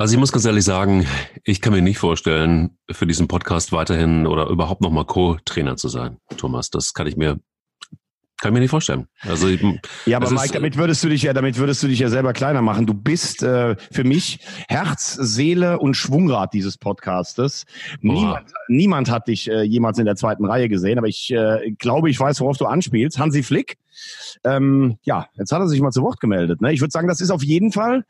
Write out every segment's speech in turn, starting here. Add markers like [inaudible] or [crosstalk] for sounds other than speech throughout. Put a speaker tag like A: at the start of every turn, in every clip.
A: Also ich muss ganz ehrlich sagen, ich kann mir nicht vorstellen, für diesen Podcast weiterhin oder überhaupt nochmal Co-Trainer zu sein, Thomas. Das kann ich mir kann ich mir nicht vorstellen. Also
B: ja, aber Mike, damit würdest du dich ja, damit würdest du dich ja selber kleiner machen. Du bist äh, für mich Herz, Seele und Schwungrad dieses Podcastes. Niemand, niemand hat dich äh, jemals in der zweiten Reihe gesehen, aber ich äh, glaube, ich weiß, worauf du anspielst. Hansi Flick. Ähm, ja, jetzt hat er sich mal zu Wort gemeldet. Ne? Ich würde sagen, das ist auf jeden Fall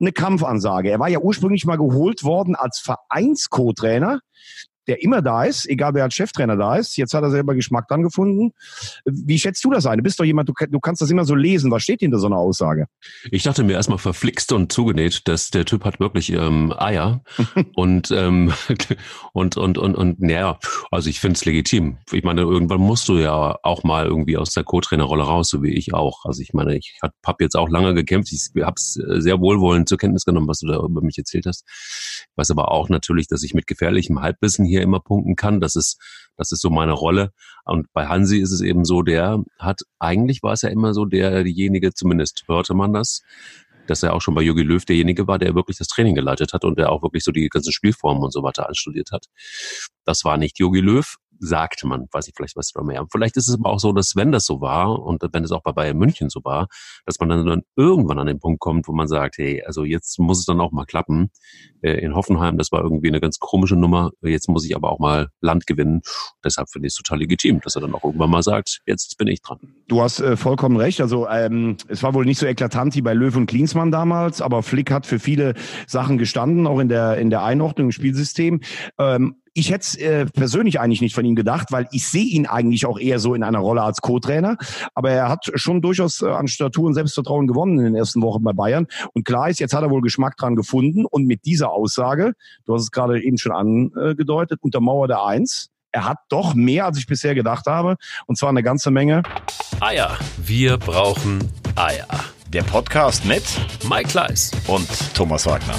B: eine Kampfansage. Er war ja ursprünglich mal geholt worden als Vereins-Co-Trainer der immer da ist, egal wer als Cheftrainer da ist. Jetzt hat er selber Geschmack dran gefunden. Wie schätzt du das ein? Du bist doch jemand, du, du kannst das immer so lesen. Was steht hinter so einer Aussage?
A: Ich dachte mir erstmal verflixt und zugenäht, dass der Typ hat wirklich ähm, Eier [laughs] und, ähm, [laughs] und, und, und, und, naja, also ich finde es legitim. Ich meine, irgendwann musst du ja auch mal irgendwie aus der Co-Trainerrolle raus, so wie ich auch. Also ich meine, ich habe jetzt auch lange gekämpft. Ich habe es sehr wohlwollend zur Kenntnis genommen, was du da über mich erzählt hast. Ich weiß aber auch natürlich, dass ich mit gefährlichem Halbwissen hier hier immer punkten kann. Das ist, das ist so meine Rolle. Und bei Hansi ist es eben so, der hat, eigentlich war es ja immer so, der, diejenige, zumindest hörte man das, dass er auch schon bei Jogi Löw derjenige war, der wirklich das Training geleitet hat und der auch wirklich so die ganzen Spielformen und so weiter anstudiert hat. Das war nicht Jogi Löw, sagte man, weiß ich vielleicht was da mehr. Vielleicht ist es aber auch so, dass wenn das so war und wenn es auch bei Bayern München so war, dass man dann, dann irgendwann an den Punkt kommt, wo man sagt, hey, also jetzt muss es dann auch mal klappen. Äh, in Hoffenheim, das war irgendwie eine ganz komische Nummer. Jetzt muss ich aber auch mal Land gewinnen. Deshalb finde ich es total legitim, dass er dann auch irgendwann mal sagt, jetzt bin ich dran.
B: Du hast äh, vollkommen recht. Also ähm, es war wohl nicht so eklatant wie bei Löw und Klinsmann damals, aber Flick hat für viele Sachen gestanden, auch in der in der Einordnung im Spielsystem. Ähm, ich hätte es äh, persönlich eigentlich nicht von ihm gedacht, weil ich sehe ihn eigentlich auch eher so in einer Rolle als Co-Trainer. Aber er hat schon durchaus äh, an Statur und Selbstvertrauen gewonnen in den ersten Wochen bei Bayern. Und klar ist, jetzt hat er wohl Geschmack dran gefunden. Und mit dieser Aussage, du hast es gerade eben schon angedeutet, untermauert er eins. Er hat doch mehr, als ich bisher gedacht habe. Und zwar eine ganze Menge.
C: Eier. Wir brauchen Eier.
D: Der Podcast mit
C: Mike Kleiss
D: und Thomas Wagner.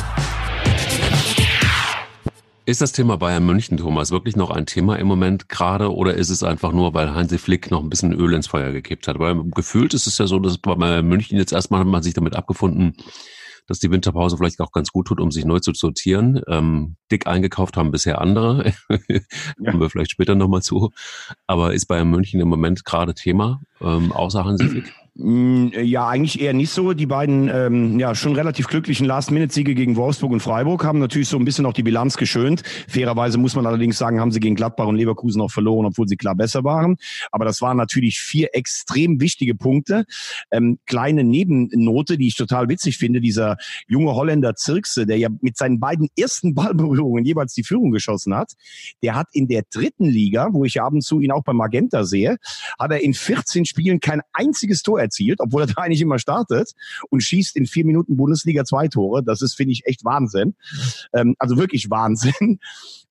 A: Ist das Thema Bayern München, Thomas, wirklich noch ein Thema im Moment gerade oder ist es einfach nur, weil Hansi Flick noch ein bisschen Öl ins Feuer gekippt hat? Weil gefühlt ist es ja so, dass bei Bayern München jetzt erstmal hat man sich damit abgefunden, dass die Winterpause vielleicht auch ganz gut tut, um sich neu zu sortieren. Ähm, dick eingekauft haben bisher andere. [laughs] Kommen wir vielleicht später nochmal zu. Aber ist Bayern München im Moment gerade Thema, ähm, außer Hansi Flick?
B: Mm, ja, eigentlich eher nicht so. Die beiden ähm, ja schon relativ glücklichen Last-Minute-Siege gegen Wolfsburg und Freiburg haben natürlich so ein bisschen auch die Bilanz geschönt. Fairerweise muss man allerdings sagen, haben sie gegen Gladbach und Leverkusen auch verloren, obwohl sie klar besser waren. Aber das waren natürlich vier extrem wichtige Punkte. Ähm, kleine Nebennote, die ich total witzig finde, dieser junge Holländer Zirkse, der ja mit seinen beiden ersten Ballberührungen jeweils die Führung geschossen hat, der hat in der dritten Liga, wo ich ab und zu ihn auch beim Magenta sehe, hat er in 14 Spielen kein einziges Tor erzielt, obwohl er da [laughs] eigentlich immer startet und schießt in vier Minuten Bundesliga zwei Tore. Das ist, finde ich, echt Wahnsinn. Ähm, also wirklich Wahnsinn.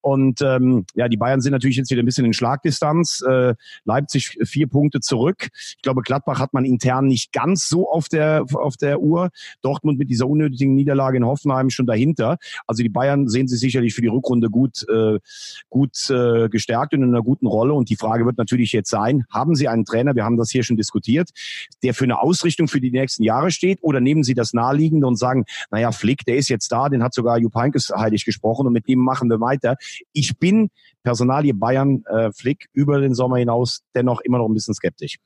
B: Und ähm, ja, die Bayern sind natürlich jetzt wieder ein bisschen in Schlagdistanz. Äh, Leipzig vier Punkte zurück. Ich glaube, Gladbach hat man intern nicht ganz so auf der auf der Uhr. Dortmund mit dieser unnötigen Niederlage in Hoffenheim schon dahinter. Also die Bayern sehen sie sicherlich für die Rückrunde gut äh, gut äh, gestärkt und in einer guten Rolle. Und die Frage wird natürlich jetzt sein: Haben Sie einen Trainer? Wir haben das hier schon diskutiert, der für eine Ausrichtung für die nächsten Jahre steht, oder nehmen Sie das Naheliegende und sagen: Naja, Flick, der ist jetzt da, den hat sogar Jupp Heynckes heilig gesprochen und mit dem machen wir weiter. Ich bin Personalie Bayern äh, Flick über den Sommer hinaus dennoch immer noch ein bisschen skeptisch.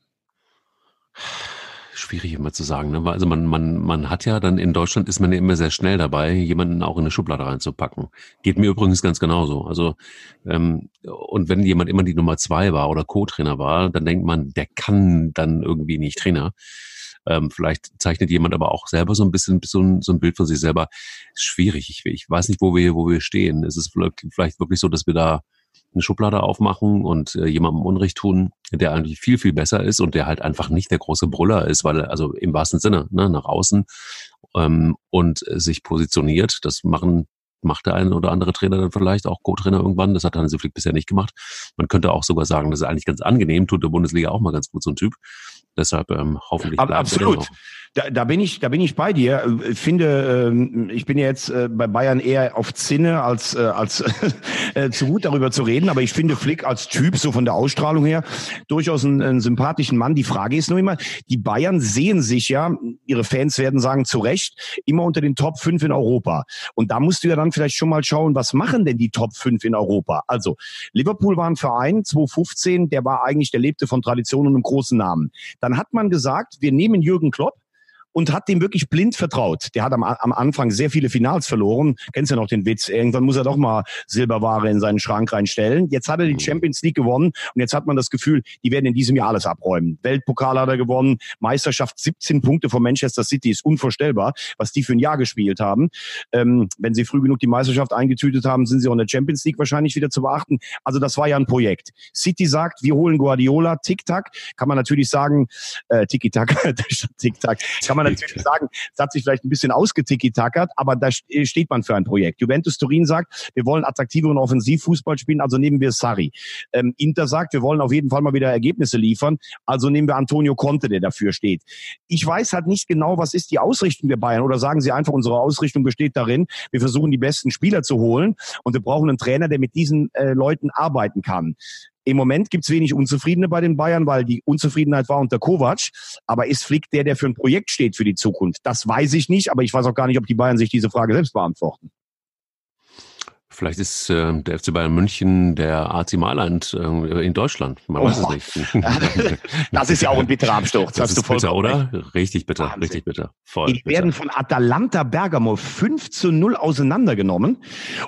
A: Schwierig immer zu sagen. Ne? Also man, man, man hat ja dann in Deutschland ist man ja immer sehr schnell dabei, jemanden auch in eine Schublade reinzupacken. Geht mir übrigens ganz genauso. Also ähm, und wenn jemand immer die Nummer zwei war oder Co-Trainer war, dann denkt man, der kann dann irgendwie nicht Trainer. Ähm, vielleicht zeichnet jemand aber auch selber so ein bisschen so ein, so ein Bild von sich selber. Schwierig. Ich, ich weiß nicht, wo wir, wo wir stehen. Es ist vielleicht wirklich so, dass wir da eine Schublade aufmachen und äh, jemandem Unrecht tun, der eigentlich viel, viel besser ist und der halt einfach nicht der große Brüller ist, weil er, also im wahrsten Sinne, ne, nach außen ähm, und sich positioniert. Das machen macht der eine oder andere Trainer dann vielleicht auch Co-Trainer irgendwann. Das hat Hansi Flick bisher nicht gemacht. Man könnte auch sogar sagen, das ist eigentlich ganz angenehm, tut der Bundesliga auch mal ganz gut so ein Typ. Deshalb ähm, hoffentlich
B: Ab,
A: bleibt er
B: absolut. Da, da bin ich, da bin ich bei dir. Ich finde, ähm, ich bin ja jetzt äh, bei Bayern eher auf Zinne als äh, als [laughs] äh, zu gut darüber zu reden. Aber ich finde Flick als Typ so von der Ausstrahlung her durchaus einen, einen sympathischen Mann. Die Frage ist nur immer: Die Bayern sehen sich ja, ihre Fans werden sagen zu Recht immer unter den Top 5 in Europa. Und da musst du ja dann vielleicht schon mal schauen, was machen denn die Top 5 in Europa? Also Liverpool war ein Verein 2015, der war eigentlich, der lebte von Tradition und einem großen Namen. Dann hat man gesagt, wir nehmen Jürgen Klopp und hat dem wirklich blind vertraut. Der hat am, am Anfang sehr viele Finals verloren. Kennst ja noch den Witz. Irgendwann muss er doch mal Silberware in seinen Schrank reinstellen. Jetzt hat er die Champions League gewonnen und jetzt hat man das Gefühl, die werden in diesem Jahr alles abräumen. Weltpokal hat er gewonnen, Meisterschaft 17 Punkte von Manchester City ist unvorstellbar, was die für ein Jahr gespielt haben. Ähm, wenn sie früh genug die Meisterschaft eingetütet haben, sind sie auch in der Champions League wahrscheinlich wieder zu beachten. Also das war ja ein Projekt. City sagt, wir holen Guardiola, Tic-Tac. Kann man natürlich sagen, äh, Tiki-Tac, [laughs] Tic-Tac. Kann man natürlich sagen, es hat sich vielleicht ein bisschen ausgetikitackert, aber da steht man für ein Projekt. Juventus Turin sagt, wir wollen attraktiveren Offensivfußball spielen, also nehmen wir Sarri. Ähm, Inter sagt, wir wollen auf jeden Fall mal wieder Ergebnisse liefern, also nehmen wir Antonio Conte, der dafür steht. Ich weiß halt nicht genau, was ist die Ausrichtung der Bayern oder sagen sie einfach, unsere Ausrichtung besteht darin, wir versuchen die besten Spieler zu holen und wir brauchen einen Trainer, der mit diesen äh, Leuten arbeiten kann. Im Moment gibt's wenig Unzufriedene bei den Bayern, weil die Unzufriedenheit war unter Kovac. Aber ist Flick der, der für ein Projekt steht für die Zukunft? Das weiß ich nicht, aber ich weiß auch gar nicht, ob die Bayern sich diese Frage selbst beantworten.
A: Vielleicht ist äh, der FC Bayern München der AC Mailand äh, in Deutschland. Man weiß
B: Oh.
A: es nicht. [laughs] [laughs]
B: Das ist ja auch ein bitterer Absturz.
A: Das
B: hast du
A: ist bitter, oder? Richtig bitter,
B: Wahnsinn.
A: richtig bitter. Voll
B: Die
A: bitter.
B: werden von Atalanta Bergamo 5 zu 0 auseinandergenommen.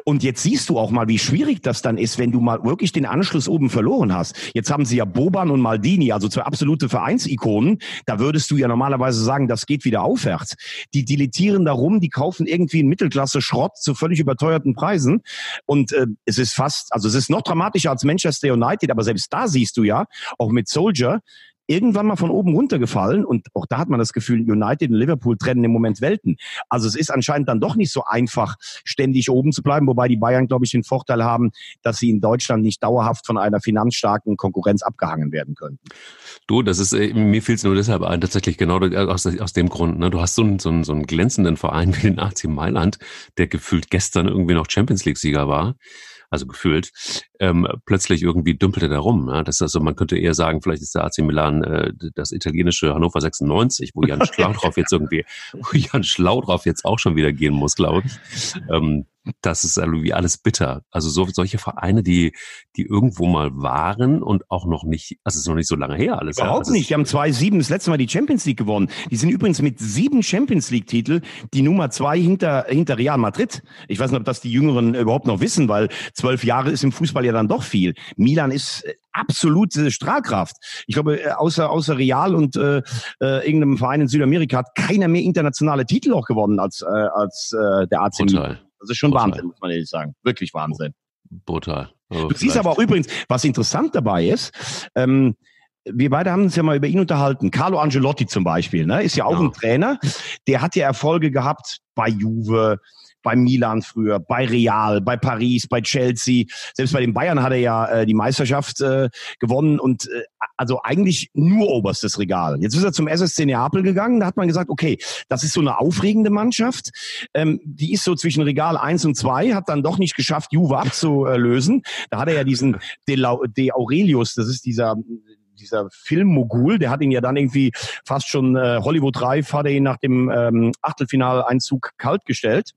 B: Und jetzt siehst du auch mal, wie schwierig das dann ist, wenn du mal wirklich den Anschluss oben verloren hast. Jetzt haben sie ja Boban und Maldini, also zwei absolute Vereinsikonen. Da würdest du ja normalerweise sagen, das geht wieder aufwärts. Die dilettieren darum, die kaufen irgendwie einen Mittelklasse-Schrott zu völlig überteuerten Preisen. Und äh, es ist fast, also es ist noch dramatischer als Manchester United, aber selbst da siehst du ja, auch mit Soldier, irgendwann mal von oben runtergefallen und auch da hat man das Gefühl, United und Liverpool trennen im Moment Welten. Also es ist anscheinend dann doch nicht so einfach, ständig oben zu bleiben, wobei die Bayern, glaube ich, den Vorteil haben, dass sie in Deutschland nicht dauerhaft von einer finanzstarken Konkurrenz abgehangen werden können.
A: Du, das ist, äh, mir fiel es nur deshalb ein, tatsächlich genau aus, aus dem Grund. Ne? Du hast so einen, so, einen, so einen glänzenden Verein [laughs] wie den AC Mailand, der gefühlt gestern irgendwie noch Champions League-Sieger war. Also gefühlt, ähm, plötzlich irgendwie dümpelte da rum. Ne? Das ist also, man könnte eher sagen, vielleicht ist der AC Milan äh, das italienische Hannover 96, wo Jan [laughs] Schlaudrauf jetzt irgendwie, wo Jan Schlaudrauf jetzt auch schon wieder gehen muss, glaube ich. Ähm, das ist irgendwie alles bitter. Also so, solche Vereine, die, die irgendwo mal waren und auch noch nicht, also es ist noch nicht so lange her alles. ja.
B: Überhaupt
A: Also es
B: nicht. Die haben zwei sieben das letzte Mal die Champions League gewonnen. Die sind übrigens mit sieben Champions League Titel die Nummer zwei hinter, hinter Real Madrid. Ich weiß nicht, ob das die Jüngeren überhaupt noch wissen, weil zwölf Jahre ist im Fußball ja dann doch viel. Milan ist äh, absolute Strahlkraft. Ich glaube, äh, außer, außer Real und äh, äh, irgendeinem Verein in Südamerika hat keiner mehr internationale Titel auch gewonnen als, äh, als äh, der AC Milan. Das ist schon
A: Brutal.
B: Wahnsinn, muss man ehrlich sagen. Wirklich Wahnsinn.
A: brutal. Also
B: Du siehst aber auch übrigens, was interessant dabei ist, ähm, wir beide haben uns ja mal über ihn unterhalten. Carlo Angelotti zum Beispiel, ne, ist ja auch
A: Ja.
B: ein Trainer, der hat ja Erfolge gehabt bei Juve, bei Milan früher, bei Real, bei Paris, bei Chelsea. Selbst bei den Bayern hat er ja äh, die Meisterschaft äh, gewonnen und äh, also eigentlich nur oberstes Regal. Jetzt ist er zum SSC Neapel gegangen, da hat man gesagt, okay, das ist so eine aufregende Mannschaft, ähm, die ist so zwischen Regal 1 und 2, hat dann doch nicht geschafft, Juve abzulösen. Da hat er ja diesen De, La De Aurelius, das ist dieser dieser Filmmogul, der hat ihn ja dann irgendwie fast schon äh, Hollywood reif, hat er ihn nach dem ähm, Achtelfinaleinzug kalt gestellt.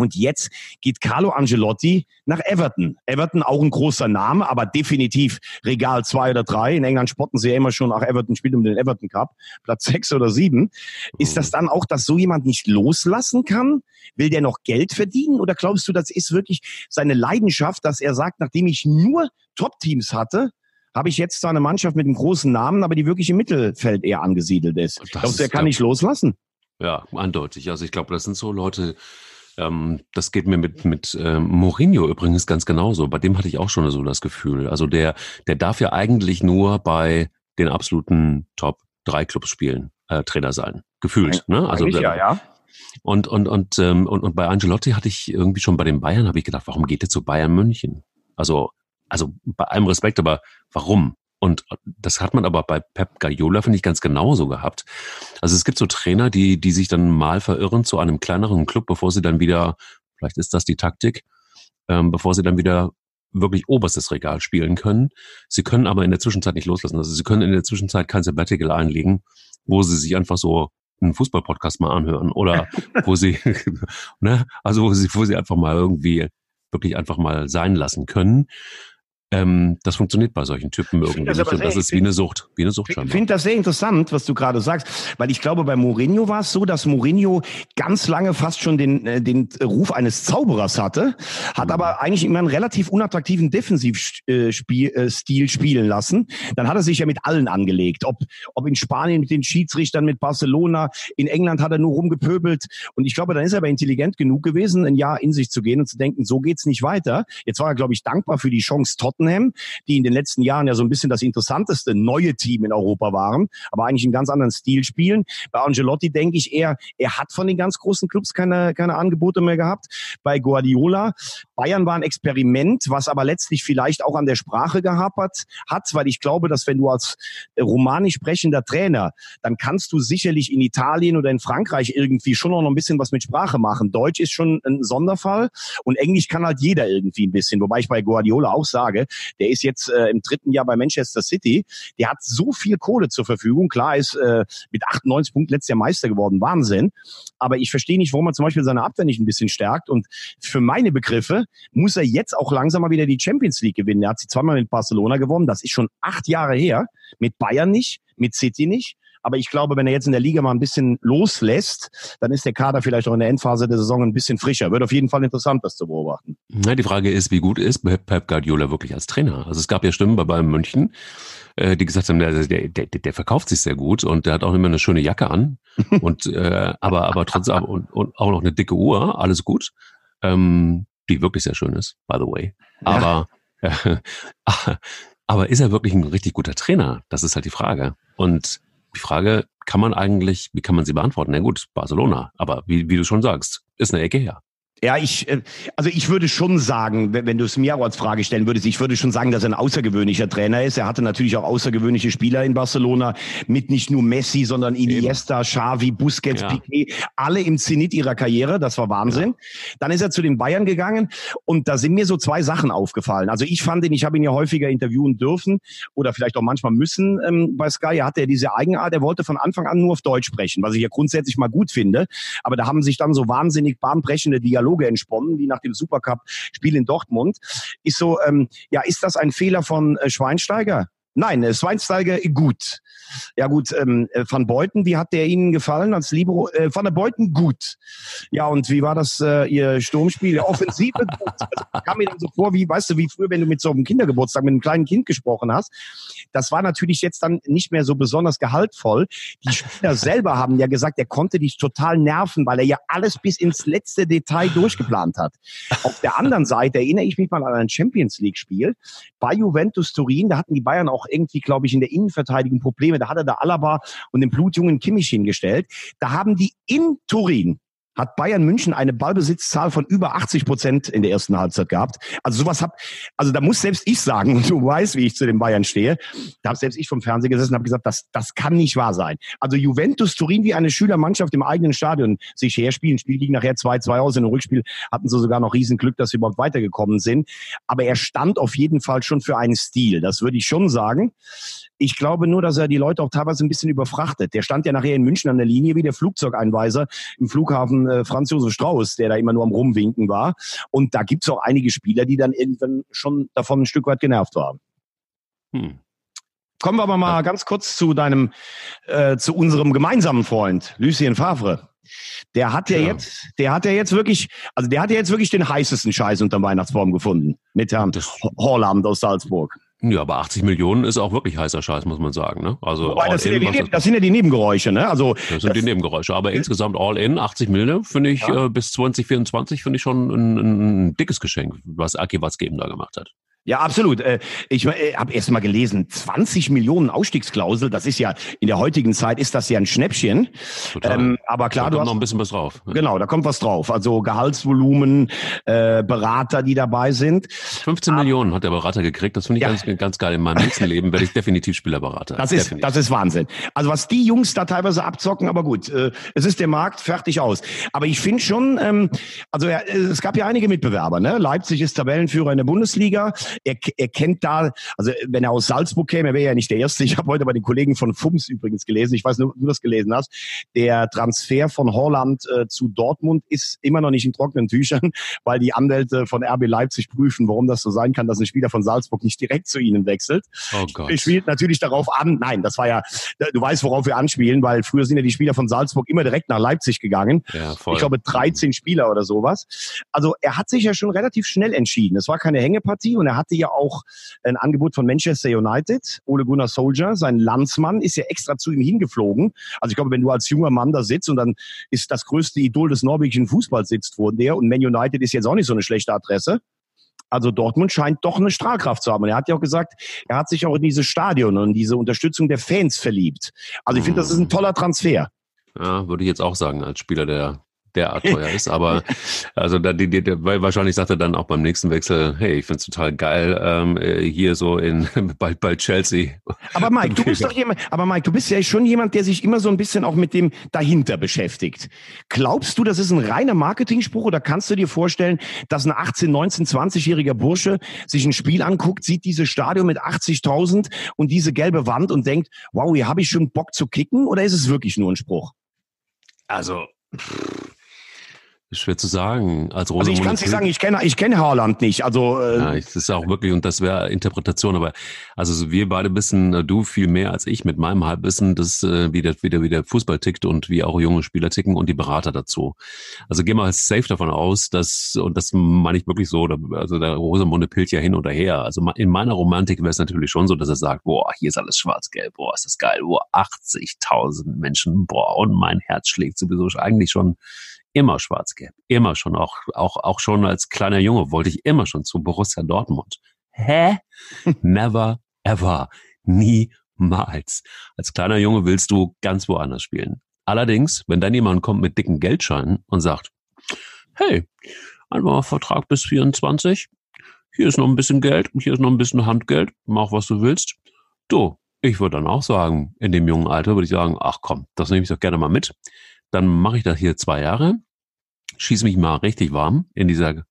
B: Und jetzt geht Carlo Angelotti nach Everton. Everton auch ein großer Name, aber definitiv Regal zwei oder drei. In England spotten sie ja immer schon, ach, Everton spielt um den Everton Cup, Platz sechs oder sieben. Ist das dann auch, dass so jemand nicht loslassen kann? Will der noch Geld verdienen? Oder glaubst du, das ist wirklich seine Leidenschaft, dass er sagt, nachdem ich nur Top-Teams hatte, habe ich jetzt zwar eine Mannschaft mit einem großen Namen, aber die wirklich im Mittelfeld eher angesiedelt ist.
A: Das
B: Glaubst du, er kann nicht loslassen?
A: Ja, eindeutig. Also ich glaube, das sind so Leute, ähm, das geht mir mit, mit ähm, Mourinho übrigens ganz genauso. Bei dem hatte ich auch schon so das Gefühl. Also der, der darf ja eigentlich nur bei den absoluten Top drei Clubs spielen, äh, Trainer sein. Gefühlt. Ne? Also
B: ja, ja.
A: Und, und, und, ähm, und, und bei Angelotti hatte ich irgendwie schon bei den Bayern, habe ich gedacht, warum geht er zu Bayern München? Also, also bei allem Respekt, aber warum? Und das hat man aber bei Pep Guardiola, finde ich, ganz genauso gehabt. Also es gibt so Trainer, die, die sich dann mal verirren zu einem kleineren Club, bevor sie dann wieder, vielleicht ist das die Taktik, ähm, bevor sie dann wieder wirklich oberstes Regal spielen können. Sie können aber in der Zwischenzeit nicht loslassen. Also sie können in der Zwischenzeit kein Sabbatical einlegen, wo sie sich einfach so einen Fußballpodcast mal anhören oder [laughs] wo sie, [laughs] ne, also wo sie, wo sie einfach mal irgendwie wirklich einfach mal sein lassen können. Ähm, das funktioniert bei solchen Typen irgendwie
B: das
A: nicht. Und das ist wie eine Sucht, wie eine Sucht
B: Ich finde das sehr interessant, was du gerade sagst, weil ich glaube, bei Mourinho war es so, dass Mourinho ganz lange fast schon den, äh, den Ruf eines Zauberers hatte, hat aber eigentlich immer einen relativ unattraktiven Defensivstil spielen lassen. Dann hat er sich ja mit allen angelegt, ob, ob in Spanien mit den Schiedsrichtern, mit Barcelona, in England hat er nur rumgepöbelt. Und ich glaube, dann ist er aber intelligent genug gewesen, ein Jahr in sich zu gehen und zu denken, so geht's nicht weiter. Jetzt war er, glaube ich, dankbar für die Chance Tottenham, die in den letzten Jahren ja so ein bisschen das interessanteste neue Team in Europa waren, aber eigentlich einen ganz anderen Stil spielen. Bei Angelotti denke ich eher, er hat von den ganz großen Clubs keine, keine Angebote mehr gehabt. Bei Guardiola, Bayern war ein Experiment, was aber letztlich vielleicht auch an der Sprache gehapert hat, weil ich glaube, dass wenn du als romanisch sprechender Trainer, dann kannst du sicherlich in Italien oder in Frankreich irgendwie schon noch ein bisschen was mit Sprache machen. Deutsch ist schon ein Sonderfall und Englisch kann halt jeder irgendwie ein bisschen, wobei ich bei Guardiola auch sage, der ist jetzt äh, im dritten Jahr bei Manchester City, der hat so viel Kohle zur Verfügung, klar ist äh, mit 98 Punkten letztes Jahr Meister geworden, Wahnsinn, aber ich verstehe nicht, warum er zum Beispiel seine Abwehr nicht ein bisschen stärkt. Und für meine Begriffe muss er jetzt auch langsam mal wieder die Champions League gewinnen. Er hat sie zweimal mit Barcelona gewonnen, das ist schon acht Jahre her, mit Bayern nicht, mit City nicht. Aber ich glaube, wenn er jetzt in der Liga mal ein bisschen loslässt, dann ist der Kader vielleicht auch in der Endphase der Saison ein bisschen frischer. Wird auf jeden Fall interessant, das zu beobachten.
A: Na, die Frage ist, wie gut ist Pep Guardiola wirklich als Trainer? Also es gab ja Stimmen bei Bayern München, äh, die gesagt haben, der, der, der, der verkauft sich sehr gut und der hat auch immer eine schöne Jacke an [laughs] und äh, aber aber trotzdem und, und auch noch eine dicke Uhr, alles gut, ähm, die wirklich sehr schön ist, by the way. Aber äh, [laughs] aber ist er wirklich ein richtig guter Trainer? Das ist halt die Frage. Und die Frage kann man eigentlich, wie kann man sie beantworten? Na gut, Barcelona, aber wie, wie du schon sagst, ist eine Ecke her.
B: Ja, ich, äh, also ich würde schon sagen, wenn, du es mir auch als Frage stellen würdest, ich würde schon sagen, dass er ein außergewöhnlicher Trainer ist. Er hatte natürlich auch außergewöhnliche Spieler in Barcelona mit nicht nur Messi, sondern Iniesta, Xavi, Busquets,
A: Ja.
B: Piqué, alle im Zenit ihrer Karriere. Das war Wahnsinn. Dann ist er zu den Bayern gegangen und da sind mir so zwei Sachen aufgefallen. Also ich fand ihn, ich habe ihn ja häufiger interviewen dürfen oder vielleicht auch manchmal müssen ähm, bei Sky. Er hatte ja diese Eigenart, er wollte von Anfang an nur auf Deutsch sprechen, was ich ja grundsätzlich mal gut finde. Aber da haben sich dann so wahnsinnig bahnbrechende Dialoge entsponnen, wie nach dem Supercup-Spiel in Dortmund. Ist so, ähm, ja, ist das ein Fehler von äh, Schweinsteiger? Nein, äh, Schweinsteiger gut. Ja gut, ähm, äh, Van Beuten, wie hat der Ihnen gefallen als Libero? Äh, Van der Beuten gut. Ja und wie war das äh, Ihr Sturmspiel? Ja, Offensive gut. Also, kam mir dann so vor, wie weißt du, wie früher, wenn du mit so einem Kindergeburtstag mit einem kleinen Kind gesprochen hast. Das war natürlich jetzt dann nicht mehr so besonders gehaltvoll. Die Spieler [laughs] selber haben ja gesagt, er konnte dich total nerven, weil er ja alles bis ins letzte Detail durchgeplant hat. Auf der anderen Seite erinnere ich mich mal an ein Champions League Spiel bei Juventus Turin. Da hatten die Bayern auch irgendwie, glaube ich, in der Innenverteidigung Probleme. Da hat er da Alaba und den blutjungen Kimmich hingestellt. Da haben die in Turin hat Bayern München eine Ballbesitzzahl von über 80 Prozent in der ersten Halbzeit gehabt. Also sowas hab, also da muss selbst ich sagen, [laughs] und du weißt, wie ich zu den Bayern stehe, da habe selbst ich vom Fernseher gesessen und habe gesagt, das, das kann nicht wahr sein. Also Juventus Turin wie eine Schülermannschaft im eigenen Stadion sich herspielen. Spiel ging nachher 2-2 aus. In dem Rückspiel hatten sie sogar noch Riesenglück, dass sie überhaupt weitergekommen sind. Aber er stand auf jeden Fall schon für einen Stil. Das würde ich schon sagen. Ich glaube nur, dass er die Leute auch teilweise ein bisschen überfrachtet. Der stand ja nachher in München an der Linie wie der Flugzeugeinweiser im Flughafen äh, Franz Josef Strauß, der da immer nur am Rumwinken war. Und da gibt's auch einige Spieler, die dann irgendwann schon davon ein Stück weit genervt waren.
A: Hm.
B: Kommen wir aber mal ganz kurz zu deinem, äh, zu unserem gemeinsamen Freund, Lucien Favre. Der hat ja,
A: Ja.
B: jetzt, der hat ja jetzt wirklich, also der hat ja jetzt wirklich den heißesten Scheiß unterm Weihnachtsbaum gefunden. Mit Herrn Horland aus Salzburg.
A: Ja, aber 80 Millionen ist auch wirklich heißer Scheiß, muss man sagen. Ne? Also
B: Wobei, das sind, ja die, das sind ja die Nebengeräusche, ne? Also,
A: das sind die Nebengeräusche. Aber insgesamt all in, 80 Millionen, finde ich,
B: Ja.
A: äh, bis 2024 finde ich schon ein, ein, ein dickes Geschenk, was Aki Watzke eben da gemacht hat.
B: Ja, absolut. Äh, ich äh, habe erst mal gelesen, 20 Millionen Ausstiegsklausel, das ist ja, in der heutigen Zeit ist das ja ein Schnäppchen.
A: Total.
B: Ähm, aber klar,
A: da
B: du
A: kommt
B: hast
A: noch ein bisschen was drauf.
B: Genau, da kommt was drauf. Also Gehaltsvolumen, äh, Berater, die dabei sind.
A: 15 Millionen hat der Berater gekriegt. Das finde ich
B: Ja.
A: ganz, ganz geil. In meinem nächsten Leben werde ich definitiv Spielerberater.
B: Das ist,
A: definitiv.
B: das ist Wahnsinn. Also was die Jungs da teilweise abzocken, aber gut, äh, es ist der Markt fertig aus. Aber ich finde schon, ähm, also er, es gab ja einige Mitbewerber. Ne? Leipzig ist Tabellenführer in der Bundesliga. Er, er kennt da, also wenn er aus Salzburg käme, er wäre ja nicht der Erste. Ich habe heute bei den Kollegen von FUMS übrigens gelesen. Ich weiß nicht, ob du das gelesen hast. Der Transfer von Holland äh, zu Dortmund ist immer noch nicht in trockenen Tüchern, [laughs] weil die Anwälte von RB Leipzig prüfen, warum das so sein kann, dass ein Spieler von Salzburg nicht direkt zu ihnen wechselt.
A: oh Gott.
B: Spielt natürlich darauf an, nein, das war ja, du weißt, worauf wir anspielen, weil früher sind ja die Spieler von Salzburg immer direkt nach Leipzig gegangen.
A: Ja, voll.
B: Ich glaube 13 Spieler oder sowas. Also er hat sich ja schon relativ schnell entschieden. Es war keine Hängepartie und er hatte ja auch ein Angebot von Manchester United. Ole Gunnar Soldier, sein Landsmann, ist ja extra zu ihm hingeflogen. Also ich glaube, wenn du als junger Mann da sitzt und dann ist das größte Idol des norwegischen Fußballs sitzt vor dir und Man United ist jetzt auch nicht so eine schlechte Adresse. Also Dortmund scheint doch eine Strahlkraft zu haben. Und er hat ja auch gesagt, er hat sich auch in dieses Stadion und diese Unterstützung der Fans verliebt. Also ich finde, das ist ein toller Transfer.
A: Ja, würde ich jetzt auch sagen, als Spieler, der derart teuer ist. Aber [laughs] also da, die, die, weil wahrscheinlich sagt er dann auch beim nächsten Wechsel, hey, ich find's total geil, ähm, äh, hier so in [laughs] bald bei Chelsea.
B: Aber Mike, du bist [laughs] doch jemand, aber Mike, du bist ja schon jemand, der sich immer so ein bisschen auch mit dem dahinter beschäftigt. Glaubst du, das ist ein reiner Marketingspruch oder kannst du dir vorstellen, dass ein 18, 19, 20-jähriger Bursche sich ein Spiel anguckt, sieht dieses Stadion mit 80.000 und diese gelbe Wand und denkt, wow, hier habe ich schon Bock zu kicken oder ist es wirklich nur ein Spruch?
A: Also ist schwer zu sagen. Als
B: Also ich kann es nicht sagen, ich kenne ich kenne Haaland nicht. Also äh,
A: Ja, das ist auch wirklich, und das wäre Interpretation, aber also so wir beide wissen, äh, du viel mehr als ich mit meinem Halbwissen, das, äh, wie, der, wie, der, wie der Fußball tickt und wie auch junge Spieler ticken und die Berater dazu. Also geh mal safe davon aus, dass, und das meine ich wirklich so, also der Rosamunde pillt ja hin oder her. Also in meiner Romantik wäre es natürlich schon so, dass er sagt, boah, hier ist alles schwarz-gelb, boah, ist das geil, boah, 80.000 Menschen, boah, und mein Herz schlägt sowieso eigentlich schon immer schwarz-gelb. Immer schon. Auch, auch, auch schon als kleiner Junge wollte ich immer schon zu Borussia Dortmund. Hä? [laughs] Never ever. Niemals. Als kleiner Junge willst du ganz woanders spielen. Allerdings, wenn dann jemand kommt mit dicken Geldscheinen und sagt, hey, einfach mal Vertrag bis 24, hier ist noch ein bisschen Geld, hier ist noch ein bisschen Handgeld, mach was du willst. Du, ich würde dann auch sagen, in dem jungen Alter würde ich sagen, ach komm, das nehme ich doch gerne mal mit. Dann mache ich das hier zwei Jahre, schieße mich mal richtig warm in dieser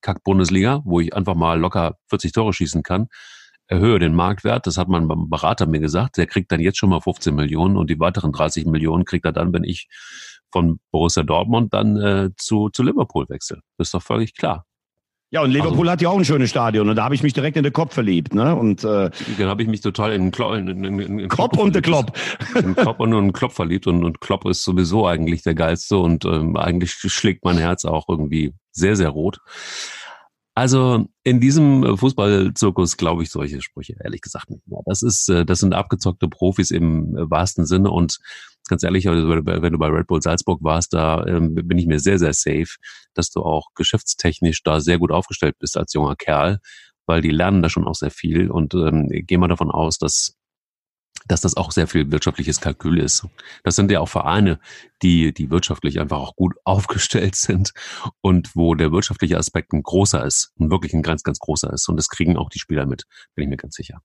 A: Kack-Bundesliga, wo ich einfach mal locker 40 Tore schießen kann, erhöhe den Marktwert, das hat mein Berater mir gesagt, der kriegt dann jetzt schon mal 15 Millionen und die weiteren 30 Millionen kriegt er dann, wenn ich von Borussia Dortmund dann äh, zu, zu Liverpool wechsle. Das ist doch völlig klar.
B: Ja, und Liverpool
A: Also-
B: hat ja auch ein schönes Stadion und da habe ich mich direkt in den Kopf verliebt, ne? Und äh,
A: Dann habe ich mich total in, den Klo- in, in, in, in [laughs]
B: Klopp und der Klopp.
A: in Klopp und in Klopp verliebt und, und Klopp ist sowieso eigentlich der geilste und ähm, eigentlich schlägt mein Herz auch irgendwie sehr, sehr rot. Also in diesem Fußballzirkus glaube ich solche Sprüche ehrlich gesagt nicht mehr. Das ist, äh, das sind abgezockte Profis im äh, wahrsten Sinne und ganz ehrlich, also wenn du- bei Red Bull Salzburg warst, da ähm, bin ich mir sehr, sehr safe, dass du auch geschäftstechnisch da sehr gut aufgestellt bist als junger Kerl, weil die lernen da schon auch sehr viel und ähm, geh mal davon aus, dass dass das auch sehr viel wirtschaftliches Kalkül ist. Das sind ja auch Vereine, die, die wirtschaftlich einfach auch gut [laughs] aufgestellt sind und wo der wirtschaftliche Aspekt ein großer ist, ein wirklich ein ganz, ganz großer ist. Und das kriegen auch die Spieler mit, bin ich mir ganz sicher.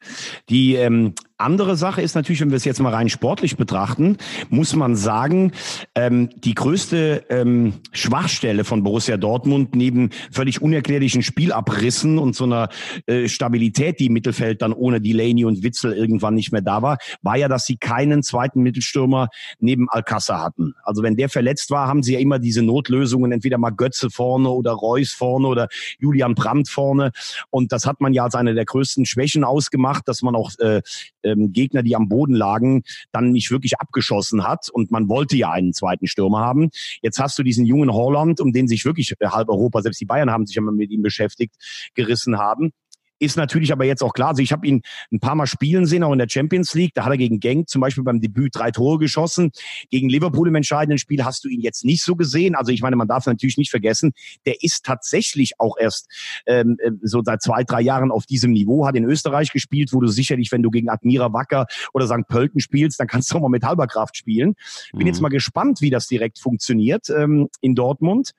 B: Die ähm, andere Sache ist natürlich, wenn wir es jetzt mal rein sportlich betrachten, muss man sagen, ähm, die größte ähm, Schwachstelle von Borussia Dortmund neben völlig unerklärlichen Spielabrissen und so einer äh, Stabilität, die im Mittelfeld dann ohne Delaney und Witzel irgendwann nicht mehr da war, war ja, dass sie keinen zweiten Mittelstürmer neben Alcázar hatten. Also wenn der verletzt war, haben sie ja immer diese Notlösungen, entweder mal Götze vorne oder Reus vorne oder Julian Brandt vorne. Und das hat man ja als eine der größten Schwächen ausgemacht, dass man auch äh, ähm, Gegner, die am Boden lagen, dann nicht wirklich abgeschossen hat. Und man wollte ja einen zweiten Stürmer haben. Jetzt hast du diesen jungen Holland, um den sich wirklich äh, halb Europa, selbst die Bayern haben sich ja mal mit ihm beschäftigt, gerissen haben. Ist natürlich aber jetzt auch klar. Also ich habe ihn ein paar Mal spielen sehen, auch in der Champions League. Da hat er gegen Genk zum Beispiel beim Debüt drei Tore geschossen. Gegen Liverpool im entscheidenden Spiel hast du ihn jetzt nicht so gesehen. Also ich meine, man darf natürlich nicht vergessen, der ist tatsächlich auch erst ähm, äh, so seit zwei, drei Jahren auf diesem Niveau, hat in Österreich gespielt, wo du sicherlich, wenn du gegen Admira Wacker oder St. Pölten spielst, dann kannst du auch mal mit halber Kraft spielen. Bin mhm. jetzt mal gespannt, wie das direkt funktioniert ähm, in Dortmund.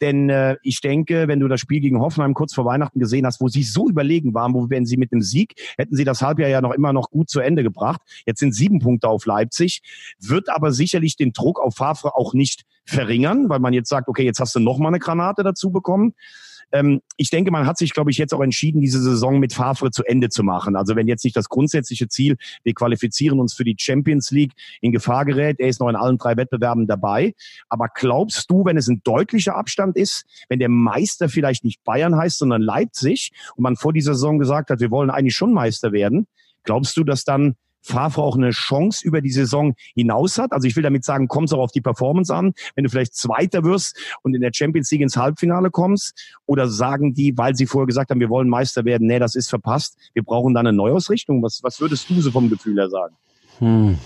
B: Denn äh, ich denke, wenn du das Spiel gegen Hoffenheim kurz vor Weihnachten gesehen hast, wo sie so überlegen waren, wo wenn sie mit dem Sieg, hätten sie das Halbjahr ja noch immer noch gut zu Ende gebracht. Jetzt sind sieben Punkte auf Leipzig, wird aber sicherlich den Druck auf Favre auch nicht verringern, weil man jetzt sagt, okay, jetzt hast du noch mal eine Granate dazu bekommen. Ähm, ich denke, man hat sich, glaube ich, jetzt auch entschieden, diese Saison mit Favre zu Ende zu machen. Also wenn jetzt nicht das grundsätzliche Ziel, wir qualifizieren uns für die Champions League in Gefahr gerät, er ist noch in allen drei Wettbewerben dabei. Aber glaubst du, wenn es ein deutlicher Abstand ist, wenn der Meister vielleicht nicht Bayern heißt, sondern Leipzig und man vor dieser Saison gesagt hat, wir wollen eigentlich schon Meister werden, glaubst du, dass dann Favre auch eine Chance über die Saison hinaus hat. Also ich will damit sagen, kommt es auch auf die Performance an, wenn du vielleicht Zweiter wirst und in der Champions League ins Halbfinale kommst. Oder sagen die, weil sie vorher gesagt haben, wir wollen Meister werden, nee, das ist verpasst, wir brauchen dann eine Neuausrichtung. Was, was würdest du so vom Gefühl her sagen?
A: Hm.